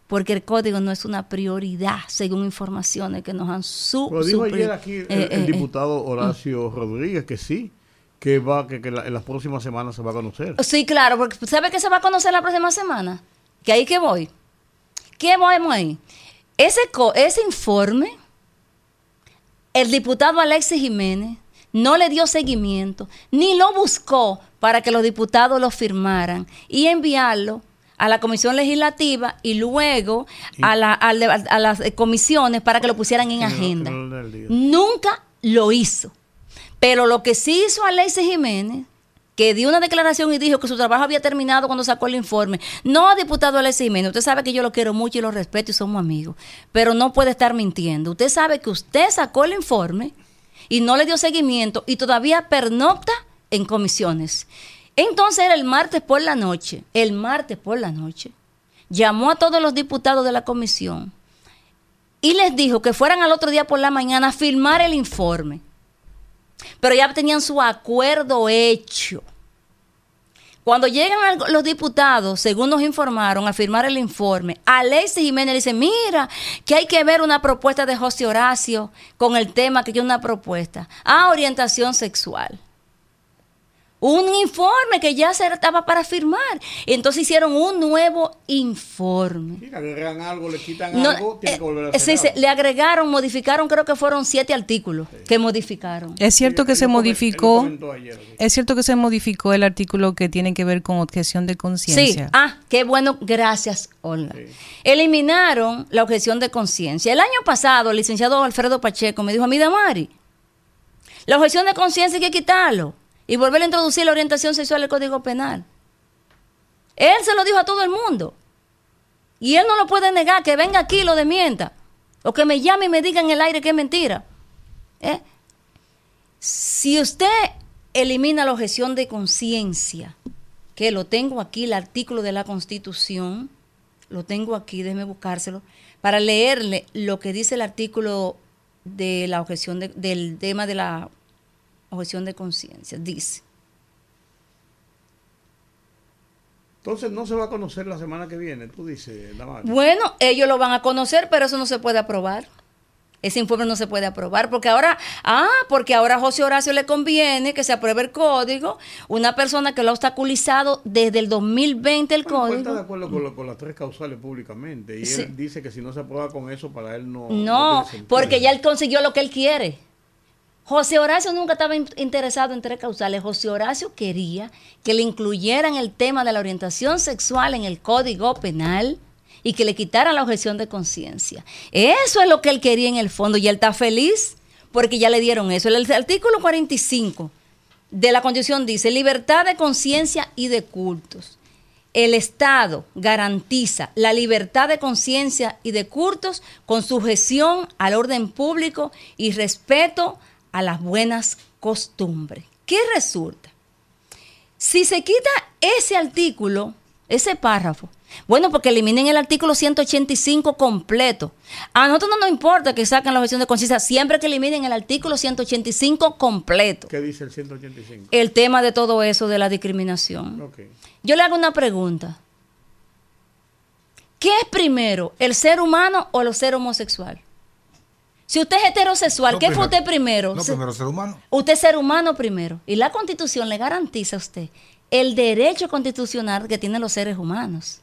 Porque el código no es una prioridad, según informaciones que nos han su, Lo dijo ayer aquí el, eh, eh, diputado Horacio Rodríguez que sí, que va que, en las próximas semanas se va a conocer. Sí, claro, porque ¿sabe qué se va a conocer la próxima semana? Que ahí que voy. ¿Qué voy ahí? Ese, ese informe, el diputado Alexis Jiménez no le dio seguimiento, ni lo buscó para que los diputados lo firmaran y enviarlo a la comisión legislativa y luego a, a, las comisiones para que lo pusieran en agenda. Nunca lo hizo. Pero lo que sí hizo Alexis Jiménez, que dio una declaración y dijo que su trabajo había terminado cuando sacó el informe. No, diputado Alexis Jiménez, usted sabe que yo lo quiero mucho y lo respeto y somos amigos, pero no puede estar mintiendo. Usted sabe que usted sacó el informe y no le dio seguimiento y todavía pernocta en comisiones. Entonces era el martes por la noche, el martes por la noche, llamó a todos los diputados de la comisión y les dijo que fueran al otro día por la mañana a firmar el informe. Pero ya tenían su acuerdo hecho. Cuando llegan los diputados, según nos informaron, a firmar el informe, Alexis Jiménez dice, mira, que hay que ver una propuesta de José Horacio con el tema que tiene una propuesta. Ah, orientación sexual un informe que ya se estaba para firmar. Entonces hicieron un nuevo informe. le agregan algo, le quitan algo, tiene que volver a eh, sí, le agregaron, modificaron, creo que fueron siete artículos que modificaron. Es cierto que se modificó. es cierto que se modificó el artículo que tiene que ver con objeción de conciencia. Sí, ah, qué bueno, gracias, Olga. Eliminaron la objeción de conciencia. El año pasado, el licenciado Alfredo Pacheco me dijo a mí, Damari, la objeción de conciencia hay que quitarlo y volver a introducir la orientación sexual al Código Penal. Él se lo dijo a todo el mundo. Y él no lo puede negar, que venga aquí y lo demienta. O que me llame y me diga en el aire que es mentira. ¿Eh? Si usted elimina la objeción de conciencia, que lo tengo aquí, el artículo de la Constitución, lo tengo aquí, déjeme buscárselo, para leerle lo que dice el artículo de la objeción del tema de la objeción de conciencia. Dice. Entonces no se va a conocer la semana que viene, tú dices, Bueno, ellos lo van a conocer, pero eso no se puede aprobar. Ese informe no se puede aprobar porque ahora, ah, porque ahora a José Horacio le conviene que se apruebe el código, una persona que lo ha obstaculizado desde el 2020 el código. está de acuerdo con, las tres causales públicamente y él dice que si no se aprueba con eso para él no. No, porque ya él consiguió lo que él quiere. José Horacio nunca estaba interesado en tres causales. José Horacio quería que le incluyeran el tema de la orientación sexual en el Código Penal y que le quitaran la objeción de conciencia. Eso es lo que él quería en el fondo y él está feliz porque ya le dieron eso. El artículo 45 de la Constitución dice libertad de conciencia y de cultos. El Estado garantiza la libertad de conciencia y de cultos con sujeción al orden público y respeto a las buenas costumbres. ¿Qué resulta? Si se quita ese artículo, ese párrafo, bueno, porque eliminen el artículo 185 completo. A nosotros no nos importa que saquen la objeción de conciencia siempre que eliminen el artículo 185 completo. ¿Qué dice el 185? El tema de todo eso de la discriminación. Yo le hago una pregunta. ¿Qué es primero, el ser humano o el ser homosexual? Si usted es heterosexual, ¿qué fue usted primero? No, primero ser humano. Usted es ser humano primero. Y la constitución le garantiza a usted el derecho constitucional que tienen los seres humanos.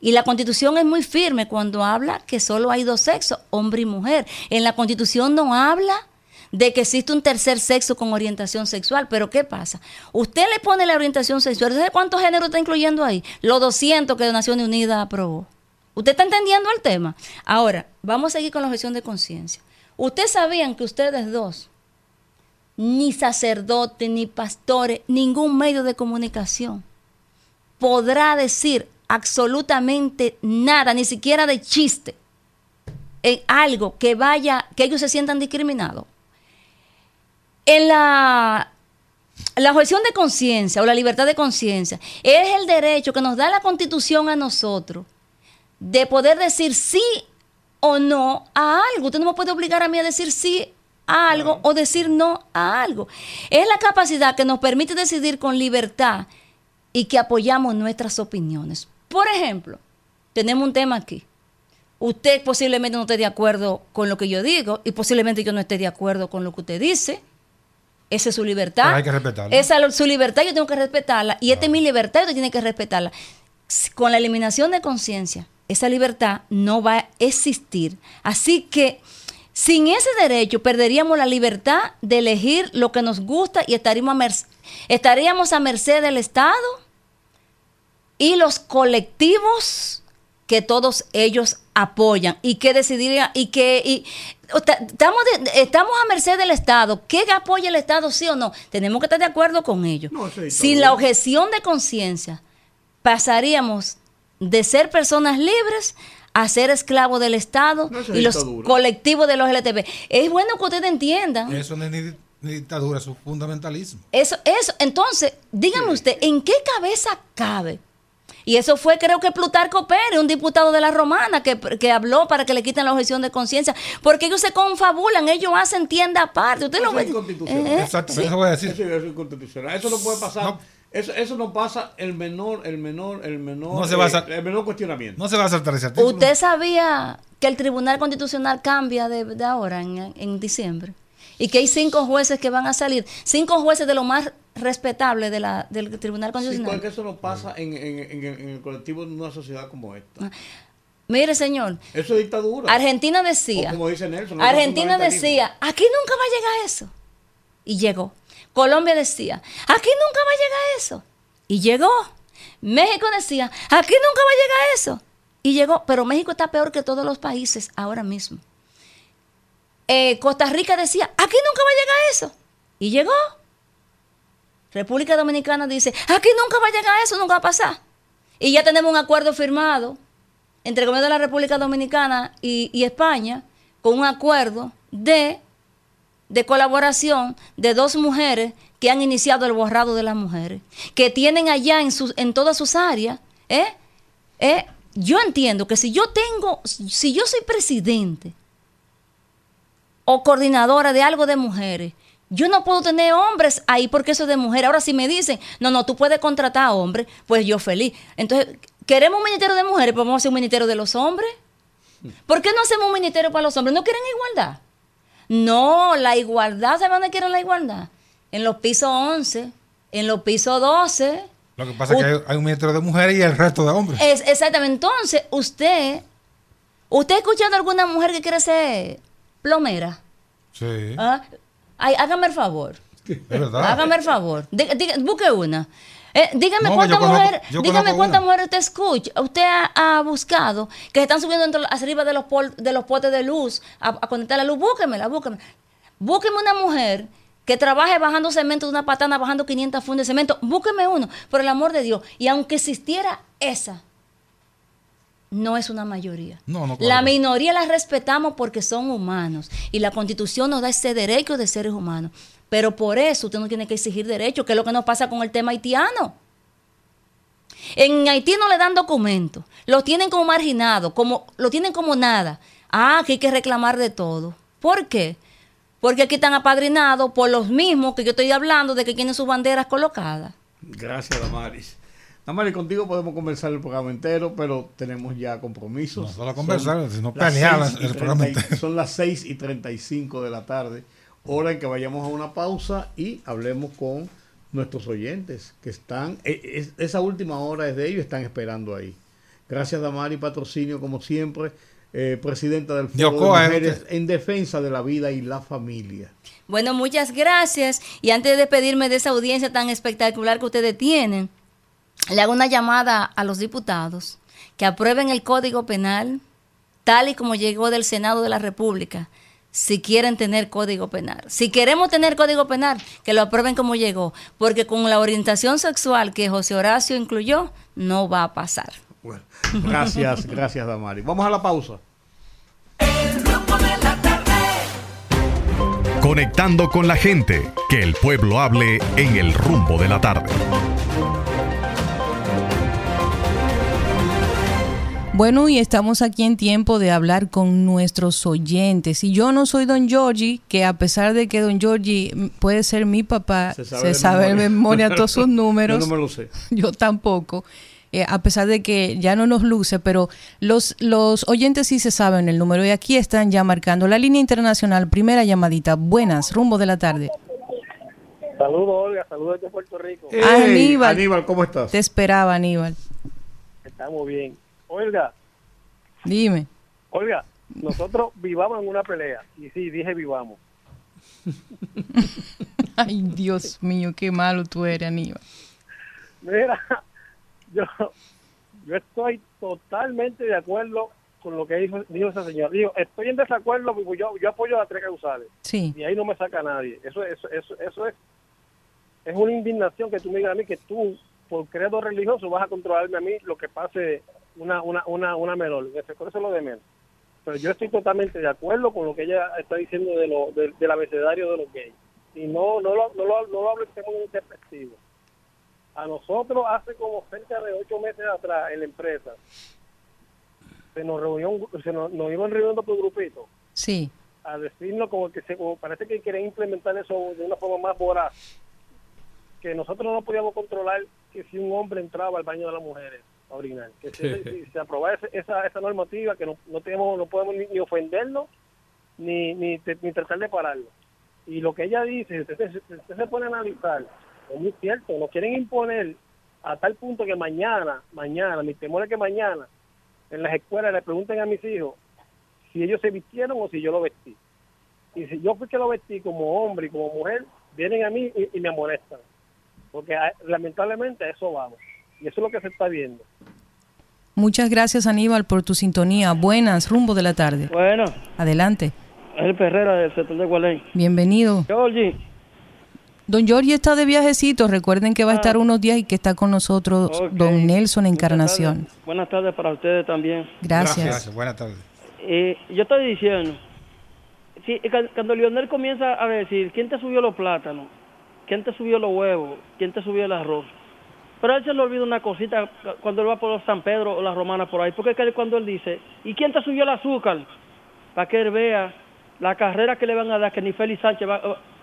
Y la constitución es muy firme cuando habla que solo hay dos sexos, hombre y mujer. En la constitución no habla de que existe un tercer sexo con orientación sexual. Pero ¿qué pasa? Usted le pone la orientación sexual. ¿Sabe cuántos géneros está incluyendo ahí? Los 200 que Naciones Unidas aprobó. ¿Usted está entendiendo el tema? Ahora, vamos a seguir con la objeción de conciencia. ¿Ustedes sabían que ustedes dos, ni sacerdotes, ni pastores, ningún medio de comunicación, podrá decir absolutamente nada, ni siquiera de chiste, en algo que vaya, que ellos se sientan discriminados? En la la objeción de conciencia o la libertad de conciencia es el derecho que nos da la constitución a nosotros de poder decir sí o no a algo. Usted no me puede obligar a mí a decir sí a algo o decir no a algo. Es la capacidad que nos permite decidir con libertad y que apoyamos nuestras opiniones. Por ejemplo, tenemos un tema aquí. Usted posiblemente no esté de acuerdo con lo que yo digo y posiblemente yo no esté de acuerdo con lo que usted dice. Esa es su libertad. hay que respetarla. Esa es su libertad, yo tengo que respetarla. Y esta es mi libertad, usted tiene que respetarla. Con la eliminación de conciencia, esa libertad no va a existir. Así que sin ese derecho perderíamos la libertad de elegir lo que nos gusta y estaríamos a, merced, estaríamos a merced del Estado y los colectivos que todos ellos apoyan y que decidirían y que estamos estamos a merced del Estado. ¿Qué apoya el Estado sí o no? Tenemos que estar de acuerdo con ellos. Sin la objeción de conciencia pasaríamos de ser personas libres a ser esclavos del Estado y los colectivos de los LTV. Es bueno que ustedes entiendan. Eso no es ni, dictadura, eso es fundamentalismo. Eso, eso. Entonces, dígame usted, ¿en qué cabeza cabe? Y eso fue, creo que Plutarco Pérez, un diputado de la Romana, que, que habló para que le quiten la objeción de conciencia, porque ellos se confabulan, ellos hacen tienda aparte. Usted lo ve. Es inconstitucional. Exacto, eso voy a decir. Eso es inconstitucional. Eso no puede pasar. Eso, eso no pasa el menor, el menor, el menor, no se va a el menor cuestionamiento. No se va a saltar ese artículo. ¿Usted sabía que el Tribunal Constitucional cambia de, de ahora, en, en, diciembre? Y que hay cinco jueces que van a salir, cinco jueces de lo más respetable de la, del Tribunal Constitucional. Sí, porque eso no pasa en, en, en, el colectivo de una sociedad como esta. Ah, mire, señor. Eso es dictadura. Argentina decía. como dice Nelson. Argentina decía, aquí nunca va a llegar eso. Y llegó. Colombia decía, aquí nunca va a llegar eso. Y llegó. México decía, aquí nunca va a llegar eso. Y llegó, pero México está peor que todos los países ahora mismo. Eh, Costa Rica decía, aquí nunca va a llegar eso. Y llegó. República Dominicana dice, aquí nunca va a llegar eso, nunca va a pasar. Y ya tenemos un acuerdo firmado entre el gobierno de la República Dominicana y, y España, con un acuerdo de de colaboración de dos mujeres que han iniciado el borrado de las mujeres, que tienen allá en, sus, en todas sus áreas. ¿eh? ¿Eh? Yo entiendo que si yo tengo, si yo soy presidente o coordinadora de algo de mujeres, yo no puedo tener hombres ahí porque eso es de mujer. Ahora si me dicen, no, no, tú puedes contratar a hombres, pues yo feliz. Entonces, ¿queremos un ministerio de mujeres? Pues vamos a hacer un ministerio de los hombres. ¿Por qué no hacemos un ministerio para los hombres? ¿No quieren igualdad? No, la igualdad, ¿saben dónde quieren la igualdad? En los pisos 11, en los pisos 12. Lo que pasa es que hay, un ministerio de mujeres y el resto de hombres. Es, exactamente. Entonces, usted, ¿usted ha escuchado alguna mujer que quiere ser plomera? Sí. ¿Ah? hágame el favor. Es verdad. Hágame el favor. busque una. Eh, dígame cuántas mujeres, dígame cuántas mujeres usted escucha, usted ha, buscado que se están subiendo arriba de los de los potes de luz a, conectar la luz. Búsquemela, búsqueme. Búsqueme una mujer que trabaje bajando cemento de una patana, bajando 500 fundas de cemento. Búsqueme uno, por el amor de Dios. Y aunque existiera esa, no es una mayoría. La minoría la respetamos porque son humanos y la constitución nos da ese derecho de seres humanos. Pero por eso usted no tiene que exigir derechos, que es lo que nos pasa con el tema haitiano. En Haití no le dan documentos, lo tienen como marginado, como, lo tienen como nada. Ah, que hay que reclamar de todo. ¿Por qué? Porque aquí están apadrinados por los mismos que yo estoy hablando de que tienen sus banderas colocadas. Gracias, Damaris. Damaris, contigo podemos conversar el programa entero, pero tenemos ya compromisos. No solo conversar, sino pelear el programa entero. Son las 6 y 35 de la tarde hora en que vayamos a una pausa y hablemos con nuestros oyentes que están, e, esa última hora es de ellos, están esperando ahí. Gracias Damari Patrocinio, como siempre, eh, presidenta del Foro de Mujeres en defensa de la vida y la familia. Bueno, muchas gracias. Y antes de despedirme de esa audiencia tan espectacular que ustedes tienen, le hago una llamada a los diputados que aprueben el Código Penal tal y como llegó del Senado de la República si quieren tener código penal. Si queremos tener código penal, que lo aprueben como llegó, porque con la orientación sexual que José Horacio incluyó, no va a pasar. Bueno, gracias, gracias Damari. Vamos a la pausa. Conectando con la gente, que el pueblo hable en el rumbo de la tarde. Bueno, y estamos aquí en tiempo de hablar con nuestros oyentes. Y yo no soy don Giorgi, que a pesar de que don Giorgi puede ser mi papá, se sabe, de, memoria. todos sus números. yo no me lo sé. Yo tampoco. Eh, a pesar de que ya no nos luce, pero los, los oyentes sí se saben el número y aquí están ya marcando la línea internacional, primera llamadita, buenas, rumbo de la tarde. Saludos Olga, saludos desde Puerto Rico. Aníbal, Aníbal, ¿cómo estás? Te esperaba Aníbal. Estamos bien. Olga. Dime. Olga, nosotros vivamos en una pelea. Y sí, dije vivamos. Ay, Dios mío, qué malo tú eres, Aníbal. Mira, yo, yo estoy totalmente de acuerdo con lo que dijo, dijo ese señor. Digo, estoy en desacuerdo porque yo, yo apoyo a las tres causales. Sí. Y ahí no me saca nadie. Eso, eso, eso, eso es, es una indignación que tú me digas a mí que tú, por credo religioso, vas a controlarme a mí lo que pase una, una, una, una menor, eso es lo de menos. Pero yo estoy totalmente de acuerdo con lo que ella está diciendo de lo, del abecedario de los gays. Y no, no, lo, no, lo, no lo hablemos en perspectiva. A nosotros hace como cerca de ocho meses atrás en la empresa se nos reunió, se nos, iban reuniendo por grupito. Sí. A decirnos como que se, parece que quieren implementar eso de una forma más voraz. Que nosotros no podíamos controlar que si un hombre entraba al baño de las mujeres original. Que si, se aprueba esa, esa normativa, que no, no, tenemos, no podemos ni, ofenderlo ni, ni, ni, tratar de pararlo. Y lo que ella dice, usted, usted se pone a analizar, es muy cierto, nos quieren imponer a tal punto que mañana, mañana, mi temor es que mañana en las escuelas le pregunten a mis hijos si ellos se vistieron o si yo lo vestí. Y si yo fui que lo vestí como hombre y como mujer, vienen a mí y, y me amonestan. Porque ah, lamentablemente a eso vamos. Y eso es lo que se está viendo. Muchas gracias Aníbal por tu sintonía. Buenas, rumbo de la tarde. Bueno. Adelante. El Ferrera del sector de Gualén. Bienvenido. Georgie. Don Georgie está de viajecito. Recuerden que va a ah. estar unos días y que está con nosotros don Nelson Encarnación. Buenas tardes para ustedes también. Gracias. Gracias. Buenas tardes. Eh, yo estoy diciendo, Sí, cuando Lionel comienza a decir, ¿quién te subió los plátanos? ¿Quién te subió los huevos? ¿Quién te subió el arroz? Pero a él se le olvida una cosita cuando él va por San Pedro o la Romana por ahí. Porque es que cuando él dice, ¿y quién te subió el azúcar? Para que él vea la carrera que le van a dar, que ni Félix Sánchez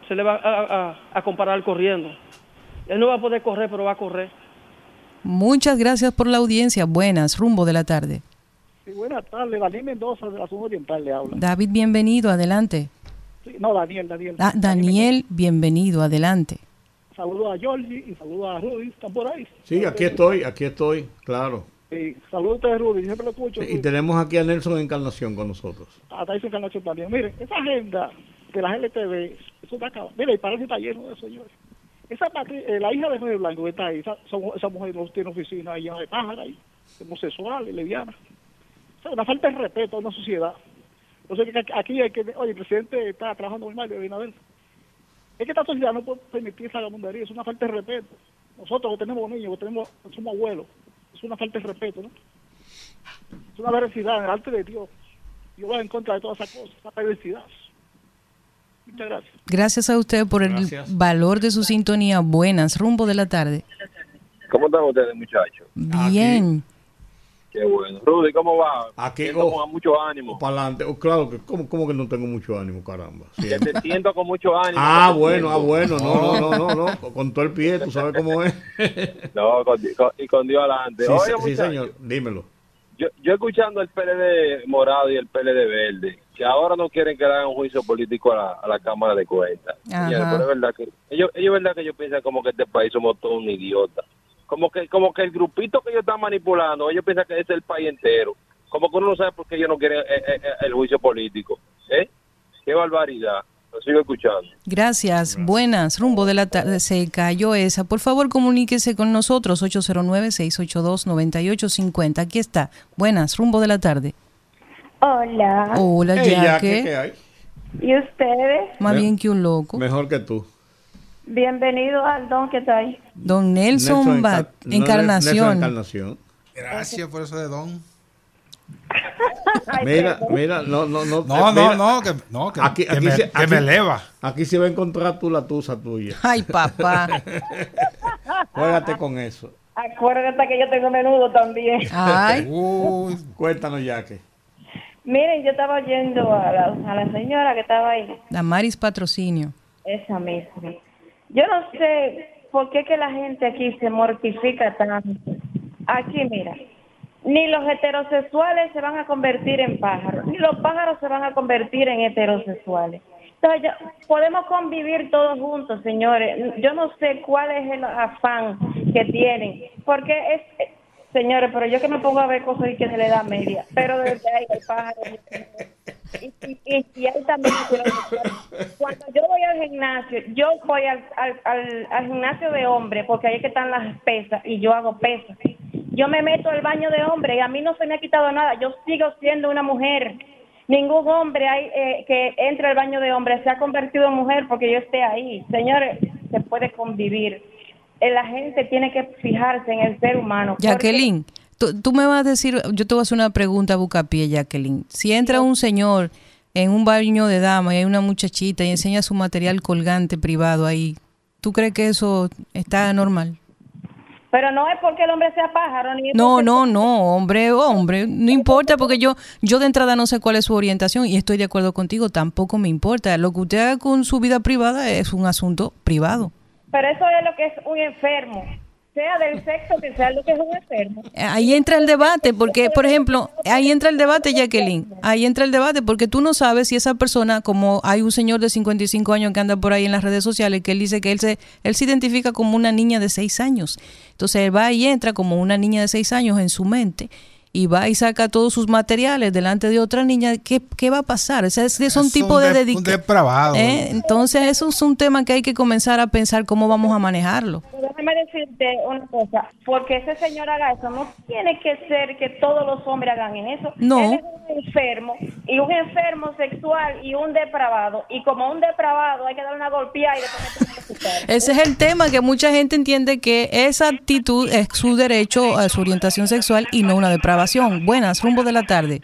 se le va a, a comparar corriendo. Él no va a poder correr, pero va a correr. Muchas gracias por la audiencia. Buenas, rumbo de la tarde. Sí, buenas tardes. Daniel Mendoza de la zona oriental le habla. David, bienvenido. Adelante. Sí, no, Daniel, Daniel. Ah, Daniel, bienvenido. Adelante. Saludos a Jorge y saludos a Rudy. ¿Están por ahí? Sí, aquí estoy, aquí estoy, claro. Sí, saludos a ustedes, Rudy. Siempre lo escucho. y tenemos aquí a Nelson Encarnación con nosotros. A Tyson Encarnación también. Miren, esa agenda de la GLTV, eso está acabado. Mire, parece que está lleno de señores. Esa eh, la hija de Jorge Blanco que está ahí, esa, esa mujer no tiene oficina ahí de pájara ahí, homosexual, lesbiana. O sea, una falta de respeto a una sociedad. Entonces, aquí hay que, oye, el presidente está trabajando muy mal, de Abinader. Es que esta sociedad no puede permitir esa gamundería, es una falta de respeto. Nosotros que tenemos niños, que tenemos, somos abuelos, es una falta de respeto, ¿no? Es una veracidad en el arte de Dios. Yo voy en contra de todas esas cosas, esa perversidad. Muchas gracias. Gracias a usted por el valor de su sintonía. Buenas, rumbo de la tarde. ¿Cómo están ustedes, muchachos? Bien. Qué bueno. Rudy, ¿cómo va? Aquí con oh, mucho ánimo. Para adelante. Oh, claro, que ¿cómo, ¿cómo, que no tengo mucho ánimo, caramba? Que te siento con mucho ánimo. Ah, bueno, ah, bueno. No, no, no, no, Con todo el pie, tú sabes cómo es. no, y con Dios adelante. Sí, sí señor. Dímelo. Yo, yo escuchando el PLD morado y el PLD verde, que ahora no quieren que le hagan un juicio político a la, Cámara de Cuentas. pero es verdad que ellos, ellos verdad que ellos piensan como que este país somos todos un idiota como que como que el grupito que ellos están manipulando, ellos piensan que es el país entero. Como que uno no sabe por qué ellos no quieren eh, eh, eh, el juicio político. ¿Eh? Qué barbaridad. Lo sigo escuchando. Gracias. Buenas. Rumbo de la tarde. Se cayó esa. Por favor, comuníquese con nosotros. 809-682-9850. Aquí está. Buenas. Rumbo de la tarde. Hola. Hola, Jaque. ¿Qué hay? ¿Y ustedes? Más bien que un loco. Mejor que tú. Bienvenido al don que está ahí. Don Nelson, Bat, Encarnación. Encarnación. Gracias por eso de don. mira, mira, no, no, no. No, no, no, que, no, que, aquí, aquí me, se, que me eleva. Aquí se va a encontrar tú la tusa tuya. Ay, papá. Juégate con eso. Acuérdate que yo tengo menudo también. Ay. Uy, cuéntanos ya que. Miren, yo estaba oyendo a la, a la señora que estaba ahí. La Maris Patrocinio. Esa misma. Yo no sé por qué que la gente aquí se mortifica tanto. Aquí, mira, ni los heterosexuales se van a convertir en pájaros, ni los pájaros se van a convertir en heterosexuales. Entonces, podemos convivir todos juntos, señores. Yo no sé cuál es el afán que tienen, porque es, señores, pero yo que me pongo a ver cosas y que se le da media, pero desde ahí el pájaro y, y, y, él también cuando yo voy al gimnasio yo voy al, al, al, gimnasio de hombre porque ahí es que están las pesas y yo hago pesas. Yo me meto al baño de hombre y a mí no se me ha quitado nada. Yo sigo siendo una mujer. Ningún hombre hay, eh, que entre al baño de hombre se ha convertido en mujer porque yo esté ahí. Señores se puede convivir. Eh, la gente tiene que fijarse en el ser humano Jacqueline Tú, me vas a decir, yo te voy a hacer una pregunta Bucapié, Jacqueline. Si entra un señor en un baño de dama y hay una muchachita y enseña su material colgante privado ahí, ¿tú crees que eso está normal? Pero no es porque el hombre sea pájaro ni No, no, no, hombre, hombre, no importa porque yo yo de entrada no sé cuál es su orientación y estoy de acuerdo contigo, tampoco me importa. Lo que usted haga con su vida privada es un asunto privado. Pero eso es lo que es un enfermo sea del sexo que sea lo que es un enfermo. Ahí entra el debate, porque, por ejemplo, ahí entra el debate, Jacqueline. Ahí entra el debate, porque tú no sabes si esa persona, como hay un señor de 55 años que anda por ahí en las redes sociales, que él dice que él se, él se identifica como una niña de 6 años. Entonces él va y entra como una niña de 6 años en su mente y va y saca todos sus materiales delante de otra niña, ¿qué, qué va a pasar? Ese es, un tipo de, dedicación. ¿Eh? Entonces, eso es un tema que hay que comenzar a pensar cómo vamos a manejarlo. Déjame decirte una cosa, porque ese señor haga eso, no tiene que ser que todos los hombres hagan eso. No. Él es un enfermo, y un enfermo sexual y un depravado, y como un depravado hay que dar una golpeada y después Ese es el tema, que mucha gente entiende que esa actitud es su derecho a su orientación sexual y no una Buenas, rumbo de la tarde.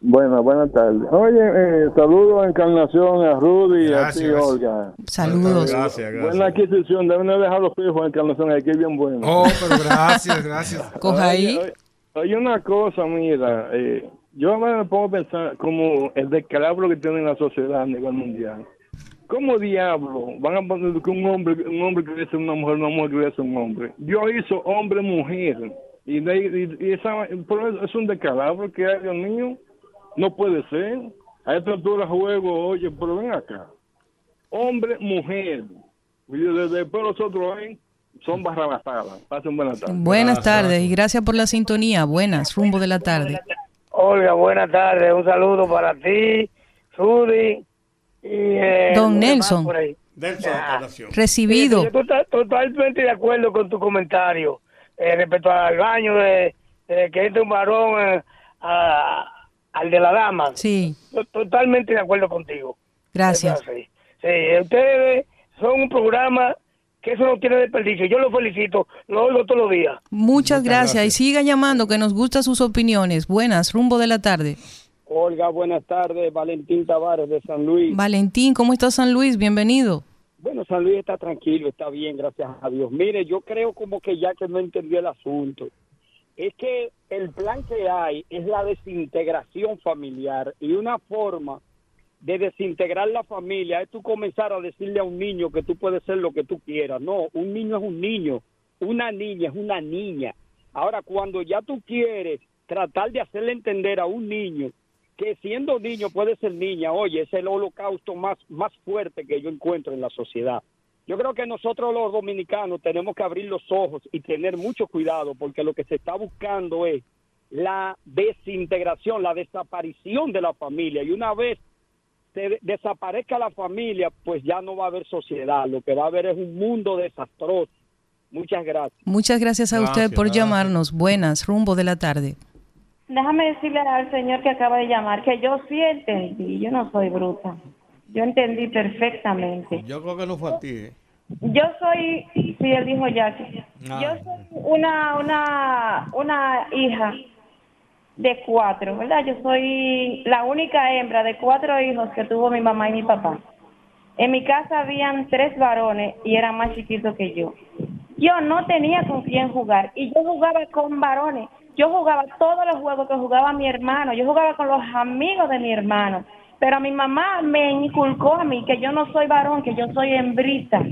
Buenas, buenas tardes. Oye, eh, saludos a Encarnación, a Rudy y a ti, Olga. Saludos. Gracias, gracias. Buena adquisición, deben dejar los hijos a Encarnación, aquí bien bueno. Oh, pero gracias, gracias. Coja ahí. Hay una cosa, mira, eh, yo me pongo a pensar como el descalabro que tiene la sociedad a nivel mundial. ¿Cómo diablo van a poner que un hombre, un hombre crece una mujer, una mujer crece un hombre? Dios hizo hombre, mujer. Y, y, esa, es un descalabro que hay, Dios mío. No puede ser. A esta altura juego, oye, pero ven acá. Hombre, mujer. Y después los otros ¿eh? son barrabasadas. Pasen buenas tardes. Buenas tardes y gracias por la sintonía. Buenas, rumbo de la tarde. Olga, buenas tardes. Un saludo para ti, Sudi eh, Don Nelson. Recibido. Yo estoy totalmente de acuerdo con tu comentario eh, respecto al baño de, que entre un varón eh, al de la dama. Sí. Totalmente de acuerdo contigo. Gracias. Sí. ustedes son un programa que eso no tiene desperdicio. Yo lo felicito, lo oigo todos los días. Muchas, gracias. y siga llamando que nos gustan sus opiniones. Buenas, rumbo de la tarde. Olga, buenas tardes. Valentín Tavares de San Luis. Valentín, ¿cómo está San Luis? Bienvenido. Bueno, San Luis está tranquilo, está bien, gracias a Dios. Mire, yo creo como que ya que no entendió el asunto, es que el plan que hay es la desintegración familiar y una forma de desintegrar la familia es tú comenzar a decirle a un niño que tú puedes ser lo que tú quieras. No, un niño es un niño, una niña es una niña. Ahora, cuando ya tú quieres tratar de hacerle entender a un niño que siendo niño puede ser niña, oye, es el holocausto más, más fuerte que yo encuentro en la sociedad. Yo creo que nosotros los dominicanos tenemos que abrir los ojos y tener mucho cuidado porque lo que se está buscando es la desintegración, la desaparición de la familia. Y una vez se desaparezca la familia, pues ya no va a haber sociedad. Lo que va a haber es un mundo desastroso. Muchas gracias. Muchas gracias a usted por llamarnos. Buenas, rumbo de la tarde. Déjame decirle al señor que acaba de llamar que yo sí entendí, yo no soy bruta. Yo entendí perfectamente. Yo creo que no fue a ti. ¿eh? Yo soy, sí, él dijo ya ah. Yo soy una, una, una hija de cuatro, ¿verdad? Yo soy la única hembra de cuatro hijos que tuvo mi mamá y mi papá. En mi casa habían tres varones y eran más chiquitos que yo. Yo no tenía con quién jugar y yo jugaba con varones yo jugaba todos los juegos que jugaba mi hermano, yo jugaba con los amigos de mi hermano, pero mi mamá me inculcó a mí que yo no soy varón, que yo soy hembrita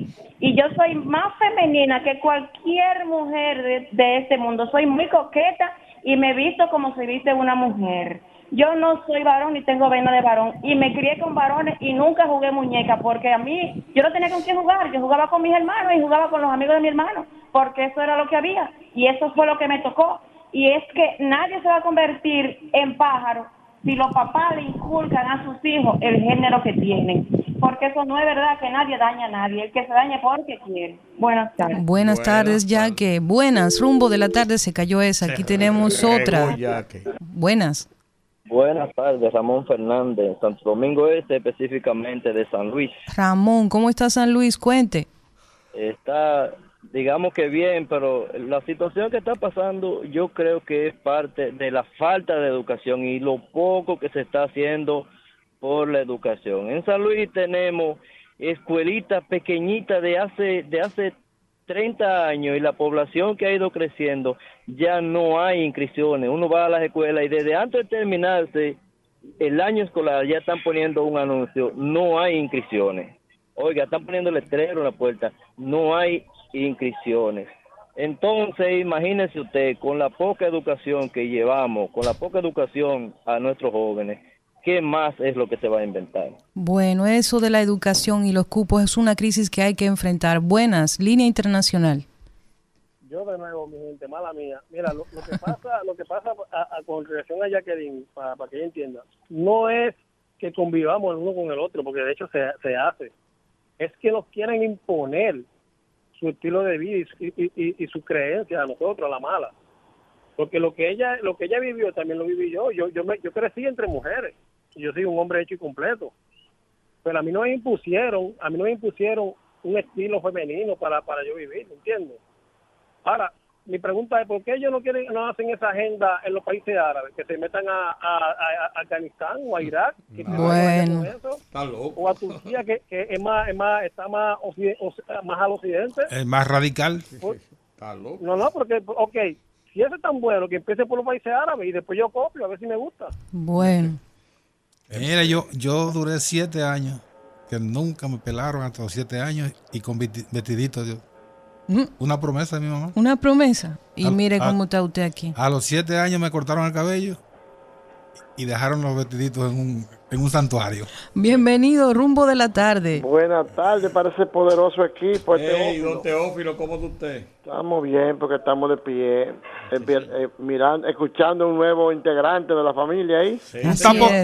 y yo soy más femenina que cualquier mujer de, este mundo, soy muy coqueta y me visto como se viste una mujer. Yo no soy varón ni tengo vena de varón y me crié con varones y nunca jugué muñeca porque a mí yo no tenía con quién jugar, yo jugaba con mis hermanos y jugaba con los amigos de mi hermano porque eso era lo que había y eso fue lo que me tocó y es que nadie se va a convertir en pájaro si los papás le inculcan a sus hijos el género que tienen. Porque eso no es verdad que nadie daña a nadie, el que se dañe porque quiere. Buenas tardes. Buenas tardes, ya que buenas, rumbo de la tarde se cayó esa. Aquí tenemos otra. Buenas. Buenas tardes, Ramón Fernández, Santo Domingo Este, específicamente de San Luis. Ramón, ¿cómo está San Luis? Cuente. Está digamos que bien, pero la situación que está pasando yo creo que es parte de la falta de educación y lo poco que se está haciendo por la educación. En San Luis tenemos escuelitas pequeñitas de hace de hace 30 años y la población que ha ido creciendo ya no hay inscripciones. Uno va a las escuelas y desde antes de terminarse el año escolar ya están poniendo un anuncio, no hay inscripciones. Oiga, están poniendo letrero en la puerta, no hay inscripciones. Entonces, imagínese usted, con la poca educación que llevamos, con la poca educación a nuestros jóvenes, ¿qué más es lo que se va a inventar? Bueno, eso de la educación y los cupos es una crisis que hay que enfrentar. Buenas, línea internacional. Yo de nuevo, mi gente, mala mía. Mira, lo, que pasa, lo que pasa con relación a Jacqueline, para, que ella entienda, no es que convivamos el uno con el otro, porque de hecho se, se hace. Es que nos quieren imponer su estilo de vida y, su creencia a nosotros, a la mala. Porque lo que ella lo que ella vivió también lo viví yo. Yo yo, me, yo crecí entre mujeres. Y yo soy un hombre hecho y completo. Pero a mí no me impusieron, a mí no me impusieron un estilo femenino para, para yo vivir, ¿entiendes? Ahora, mi pregunta es, ¿por qué ellos no quieren, no hacen esa agenda en los países árabes? Que se metan a, a, Afganistán o a Irak. bueno. O a Turquía, que, que es más, es más, está más, más al occidente. Es más radical. Pues, no, no, porque, ok, si ese es tan bueno, que empiece por los países árabes y después yo copio, a ver si me gusta. Bueno. Mira, yo, yo duré siete años, que nunca me pelaron hasta los siete años y con vestidito. Mm. Una promesa de mi mamá. Una promesa. Y mire cómo está usted aquí. A los siete años me cortaron el cabello y dejaron los vestiditos en un, en un santuario. Bienvenido, rumbo de la tarde. Buenas tardes, parece poderoso equipo. Hey, don Teófilo, ¿cómo está usted? Estamos bien porque estamos de pie, eh, eh, mirando, escuchando un nuevo integrante de la familia ahí.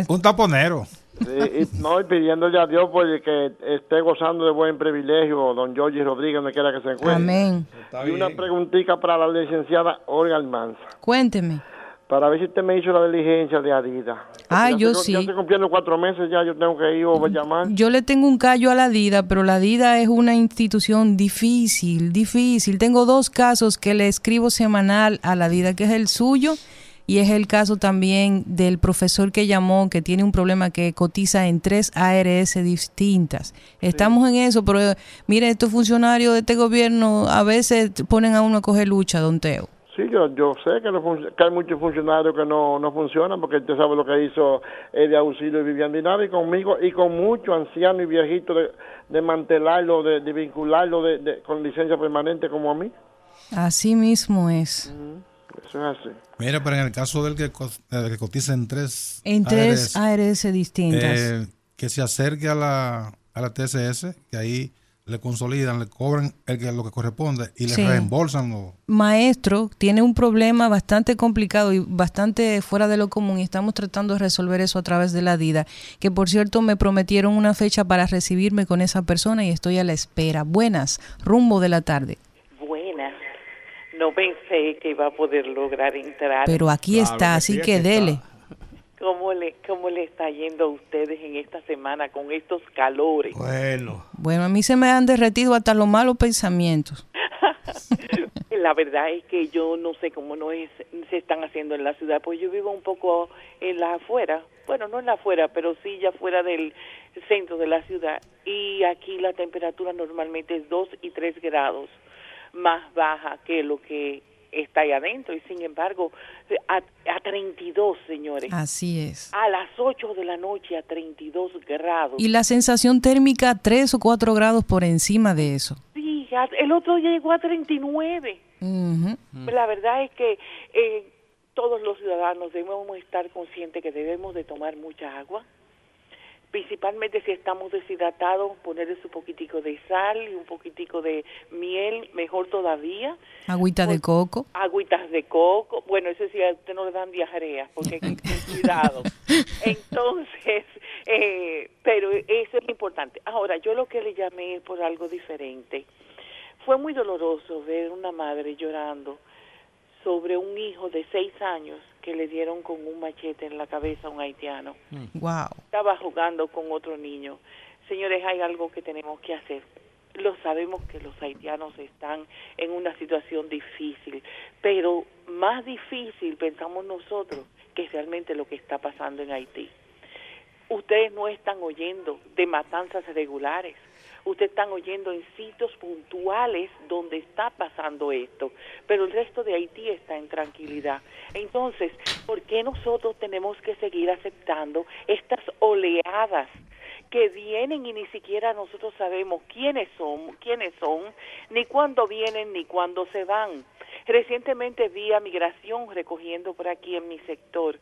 un taponero. Sí, y, no, y pidiéndole a Dios porque que esté gozando de buen privilegio, don Jorge Rodríguez, donde quiera que se encuentre. Amén. Y una preguntita para la licenciada Olga Almanza. Cuénteme. Para ver si usted me hizo la diligencia de Adidas. Ah, yo sí. Ya estoy cumpliendo cuatro meses, ya yo tengo que ir o llamar. Yo le tengo un callo a la DIDA, pero la DIDA es una institución difícil, difícil. Tengo dos casos que le escribo semanal a la DIDA, que es el suyo y es el caso también del profesor que llamó, que tiene un problema que cotiza en tres ARS distintas. Estamos en eso, pero mire, estos funcionarios de este gobierno a veces ponen a uno a coger lucha, don Teo. Sí, yo, yo sé que, hay muchos funcionarios que no, no funcionan, porque usted sabe lo que hizo de Auxilio y Vivian Dinari conmigo y con muchos ancianos y viejitos de, de mantelarlo, de, vincularlo de, con licencia permanente como a mí. Así mismo es. Eso es así. Mira, pero en el caso del que, que cotiza en tres, en tres ARS, distintas, eh, que se acerque a la, a la TSS, que ahí le consolidan, le cobran el que, lo que corresponde y le reembolsan. Lo... Maestro, tiene un problema bastante complicado y bastante fuera de lo común y estamos tratando de resolver eso a través de la DIDA, que por cierto me prometieron una fecha para recibirme con esa persona y estoy a la espera. Buenas, rumbo de la tarde no pensé que iba a poder lograr entrar. Pero aquí está, así que, dele. ¿Cómo le, ¿Cómo le está yendo a ustedes en esta semana con estos calores? Bueno. Bueno, a mí se me han derretido hasta los malos pensamientos. la verdad es que yo no sé cómo no es, se están haciendo en la ciudad, pues yo vivo un poco en la afuera, bueno, no en la afuera, pero sí ya fuera del centro de la ciudad, y aquí la temperatura normalmente es 2 y 3 grados más baja que lo que está ahí adentro. Y sin embargo a, a 32 señores. Así es. A las 8 de la noche a 32 grados. Y la sensación térmica 3 o 4 grados por encima de eso sí el otro llegó a 39 la verdad es que eh, todos los ciudadanos debemos estar conscientes que debemos de tomar mucha agua principalmente si estamos deshidratados, ponerle un poquitico de sal y un poquitico de miel, mejor todavía. Agüita de coco. Agüitas de coco. Bueno, eso sí, a usted no le dan diarrea, porque hay cuidado. Entonces, eh, pero eso es importante. Ahora, yo lo que le llamé por algo diferente. Fue muy doloroso ver una madre llorando sobre un hijo de seis años que le dieron con un machete en la cabeza a un haitiano. Wow. Estaba jugando con otro niño. Señores, hay algo que tenemos que hacer. Lo sabemos que los haitianos están en una situación difícil, pero más difícil pensamos nosotros que es realmente lo que está pasando en Haití. Ustedes no están oyendo de matanzas regulares Ustedes están oyendo en sitios puntuales donde está pasando esto, pero el resto de Haití está en tranquilidad. Entonces, ¿por qué nosotros tenemos que seguir aceptando estas oleadas que vienen y ni siquiera nosotros sabemos quiénes son, quiénes son, ni cuándo vienen ni cuándo se van? Recientemente vi a migración recogiendo por aquí en mi sector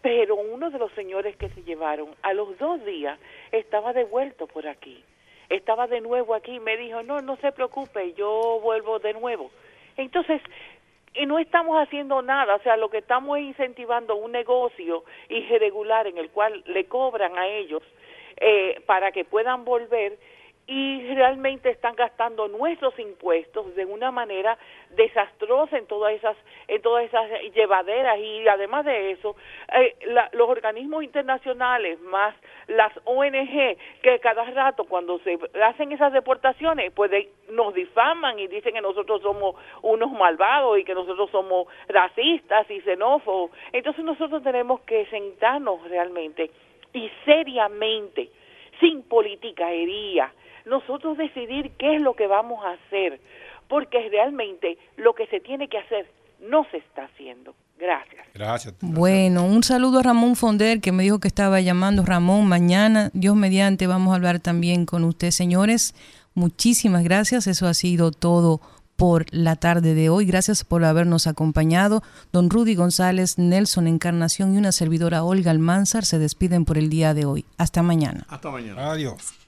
pero uno de los señores que se llevaron a los dos días estaba devuelto por aquí estaba de nuevo aquí y me dijo, no, no se preocupe, yo vuelvo de nuevo. Entonces, y no estamos haciendo nada, o sea, lo que estamos es incentivando un negocio irregular en el cual le cobran a ellos eh, para que puedan volver y realmente están gastando nuestros impuestos de una manera desastrosa en todas esas en todas esas llevaderas. Y además de eso eh, los organismos internacionales más las ONG que cada rato cuando se hacen esas deportaciones pues nos difaman y dicen que nosotros somos unos malvados y que nosotros somos racistas y xenófobos. Entonces nosotros tenemos que sentarnos realmente y seriamente sin politicaería nosotros decidir qué es lo que vamos a hacer, porque realmente lo que se tiene que hacer no se está haciendo. Gracias. Gracias. Bueno, un saludo a Ramón Fonder que me dijo que estaba llamando. Ramón, mañana, Dios mediante, vamos a hablar también con usted, señores. Muchísimas gracias. Eso ha sido todo por la tarde de hoy. Gracias por habernos acompañado. Don Rudy González, Nelson Encarnación y una servidora Olga Almanzar se despiden por el día de hoy. Hasta mañana. Hasta mañana. Adiós.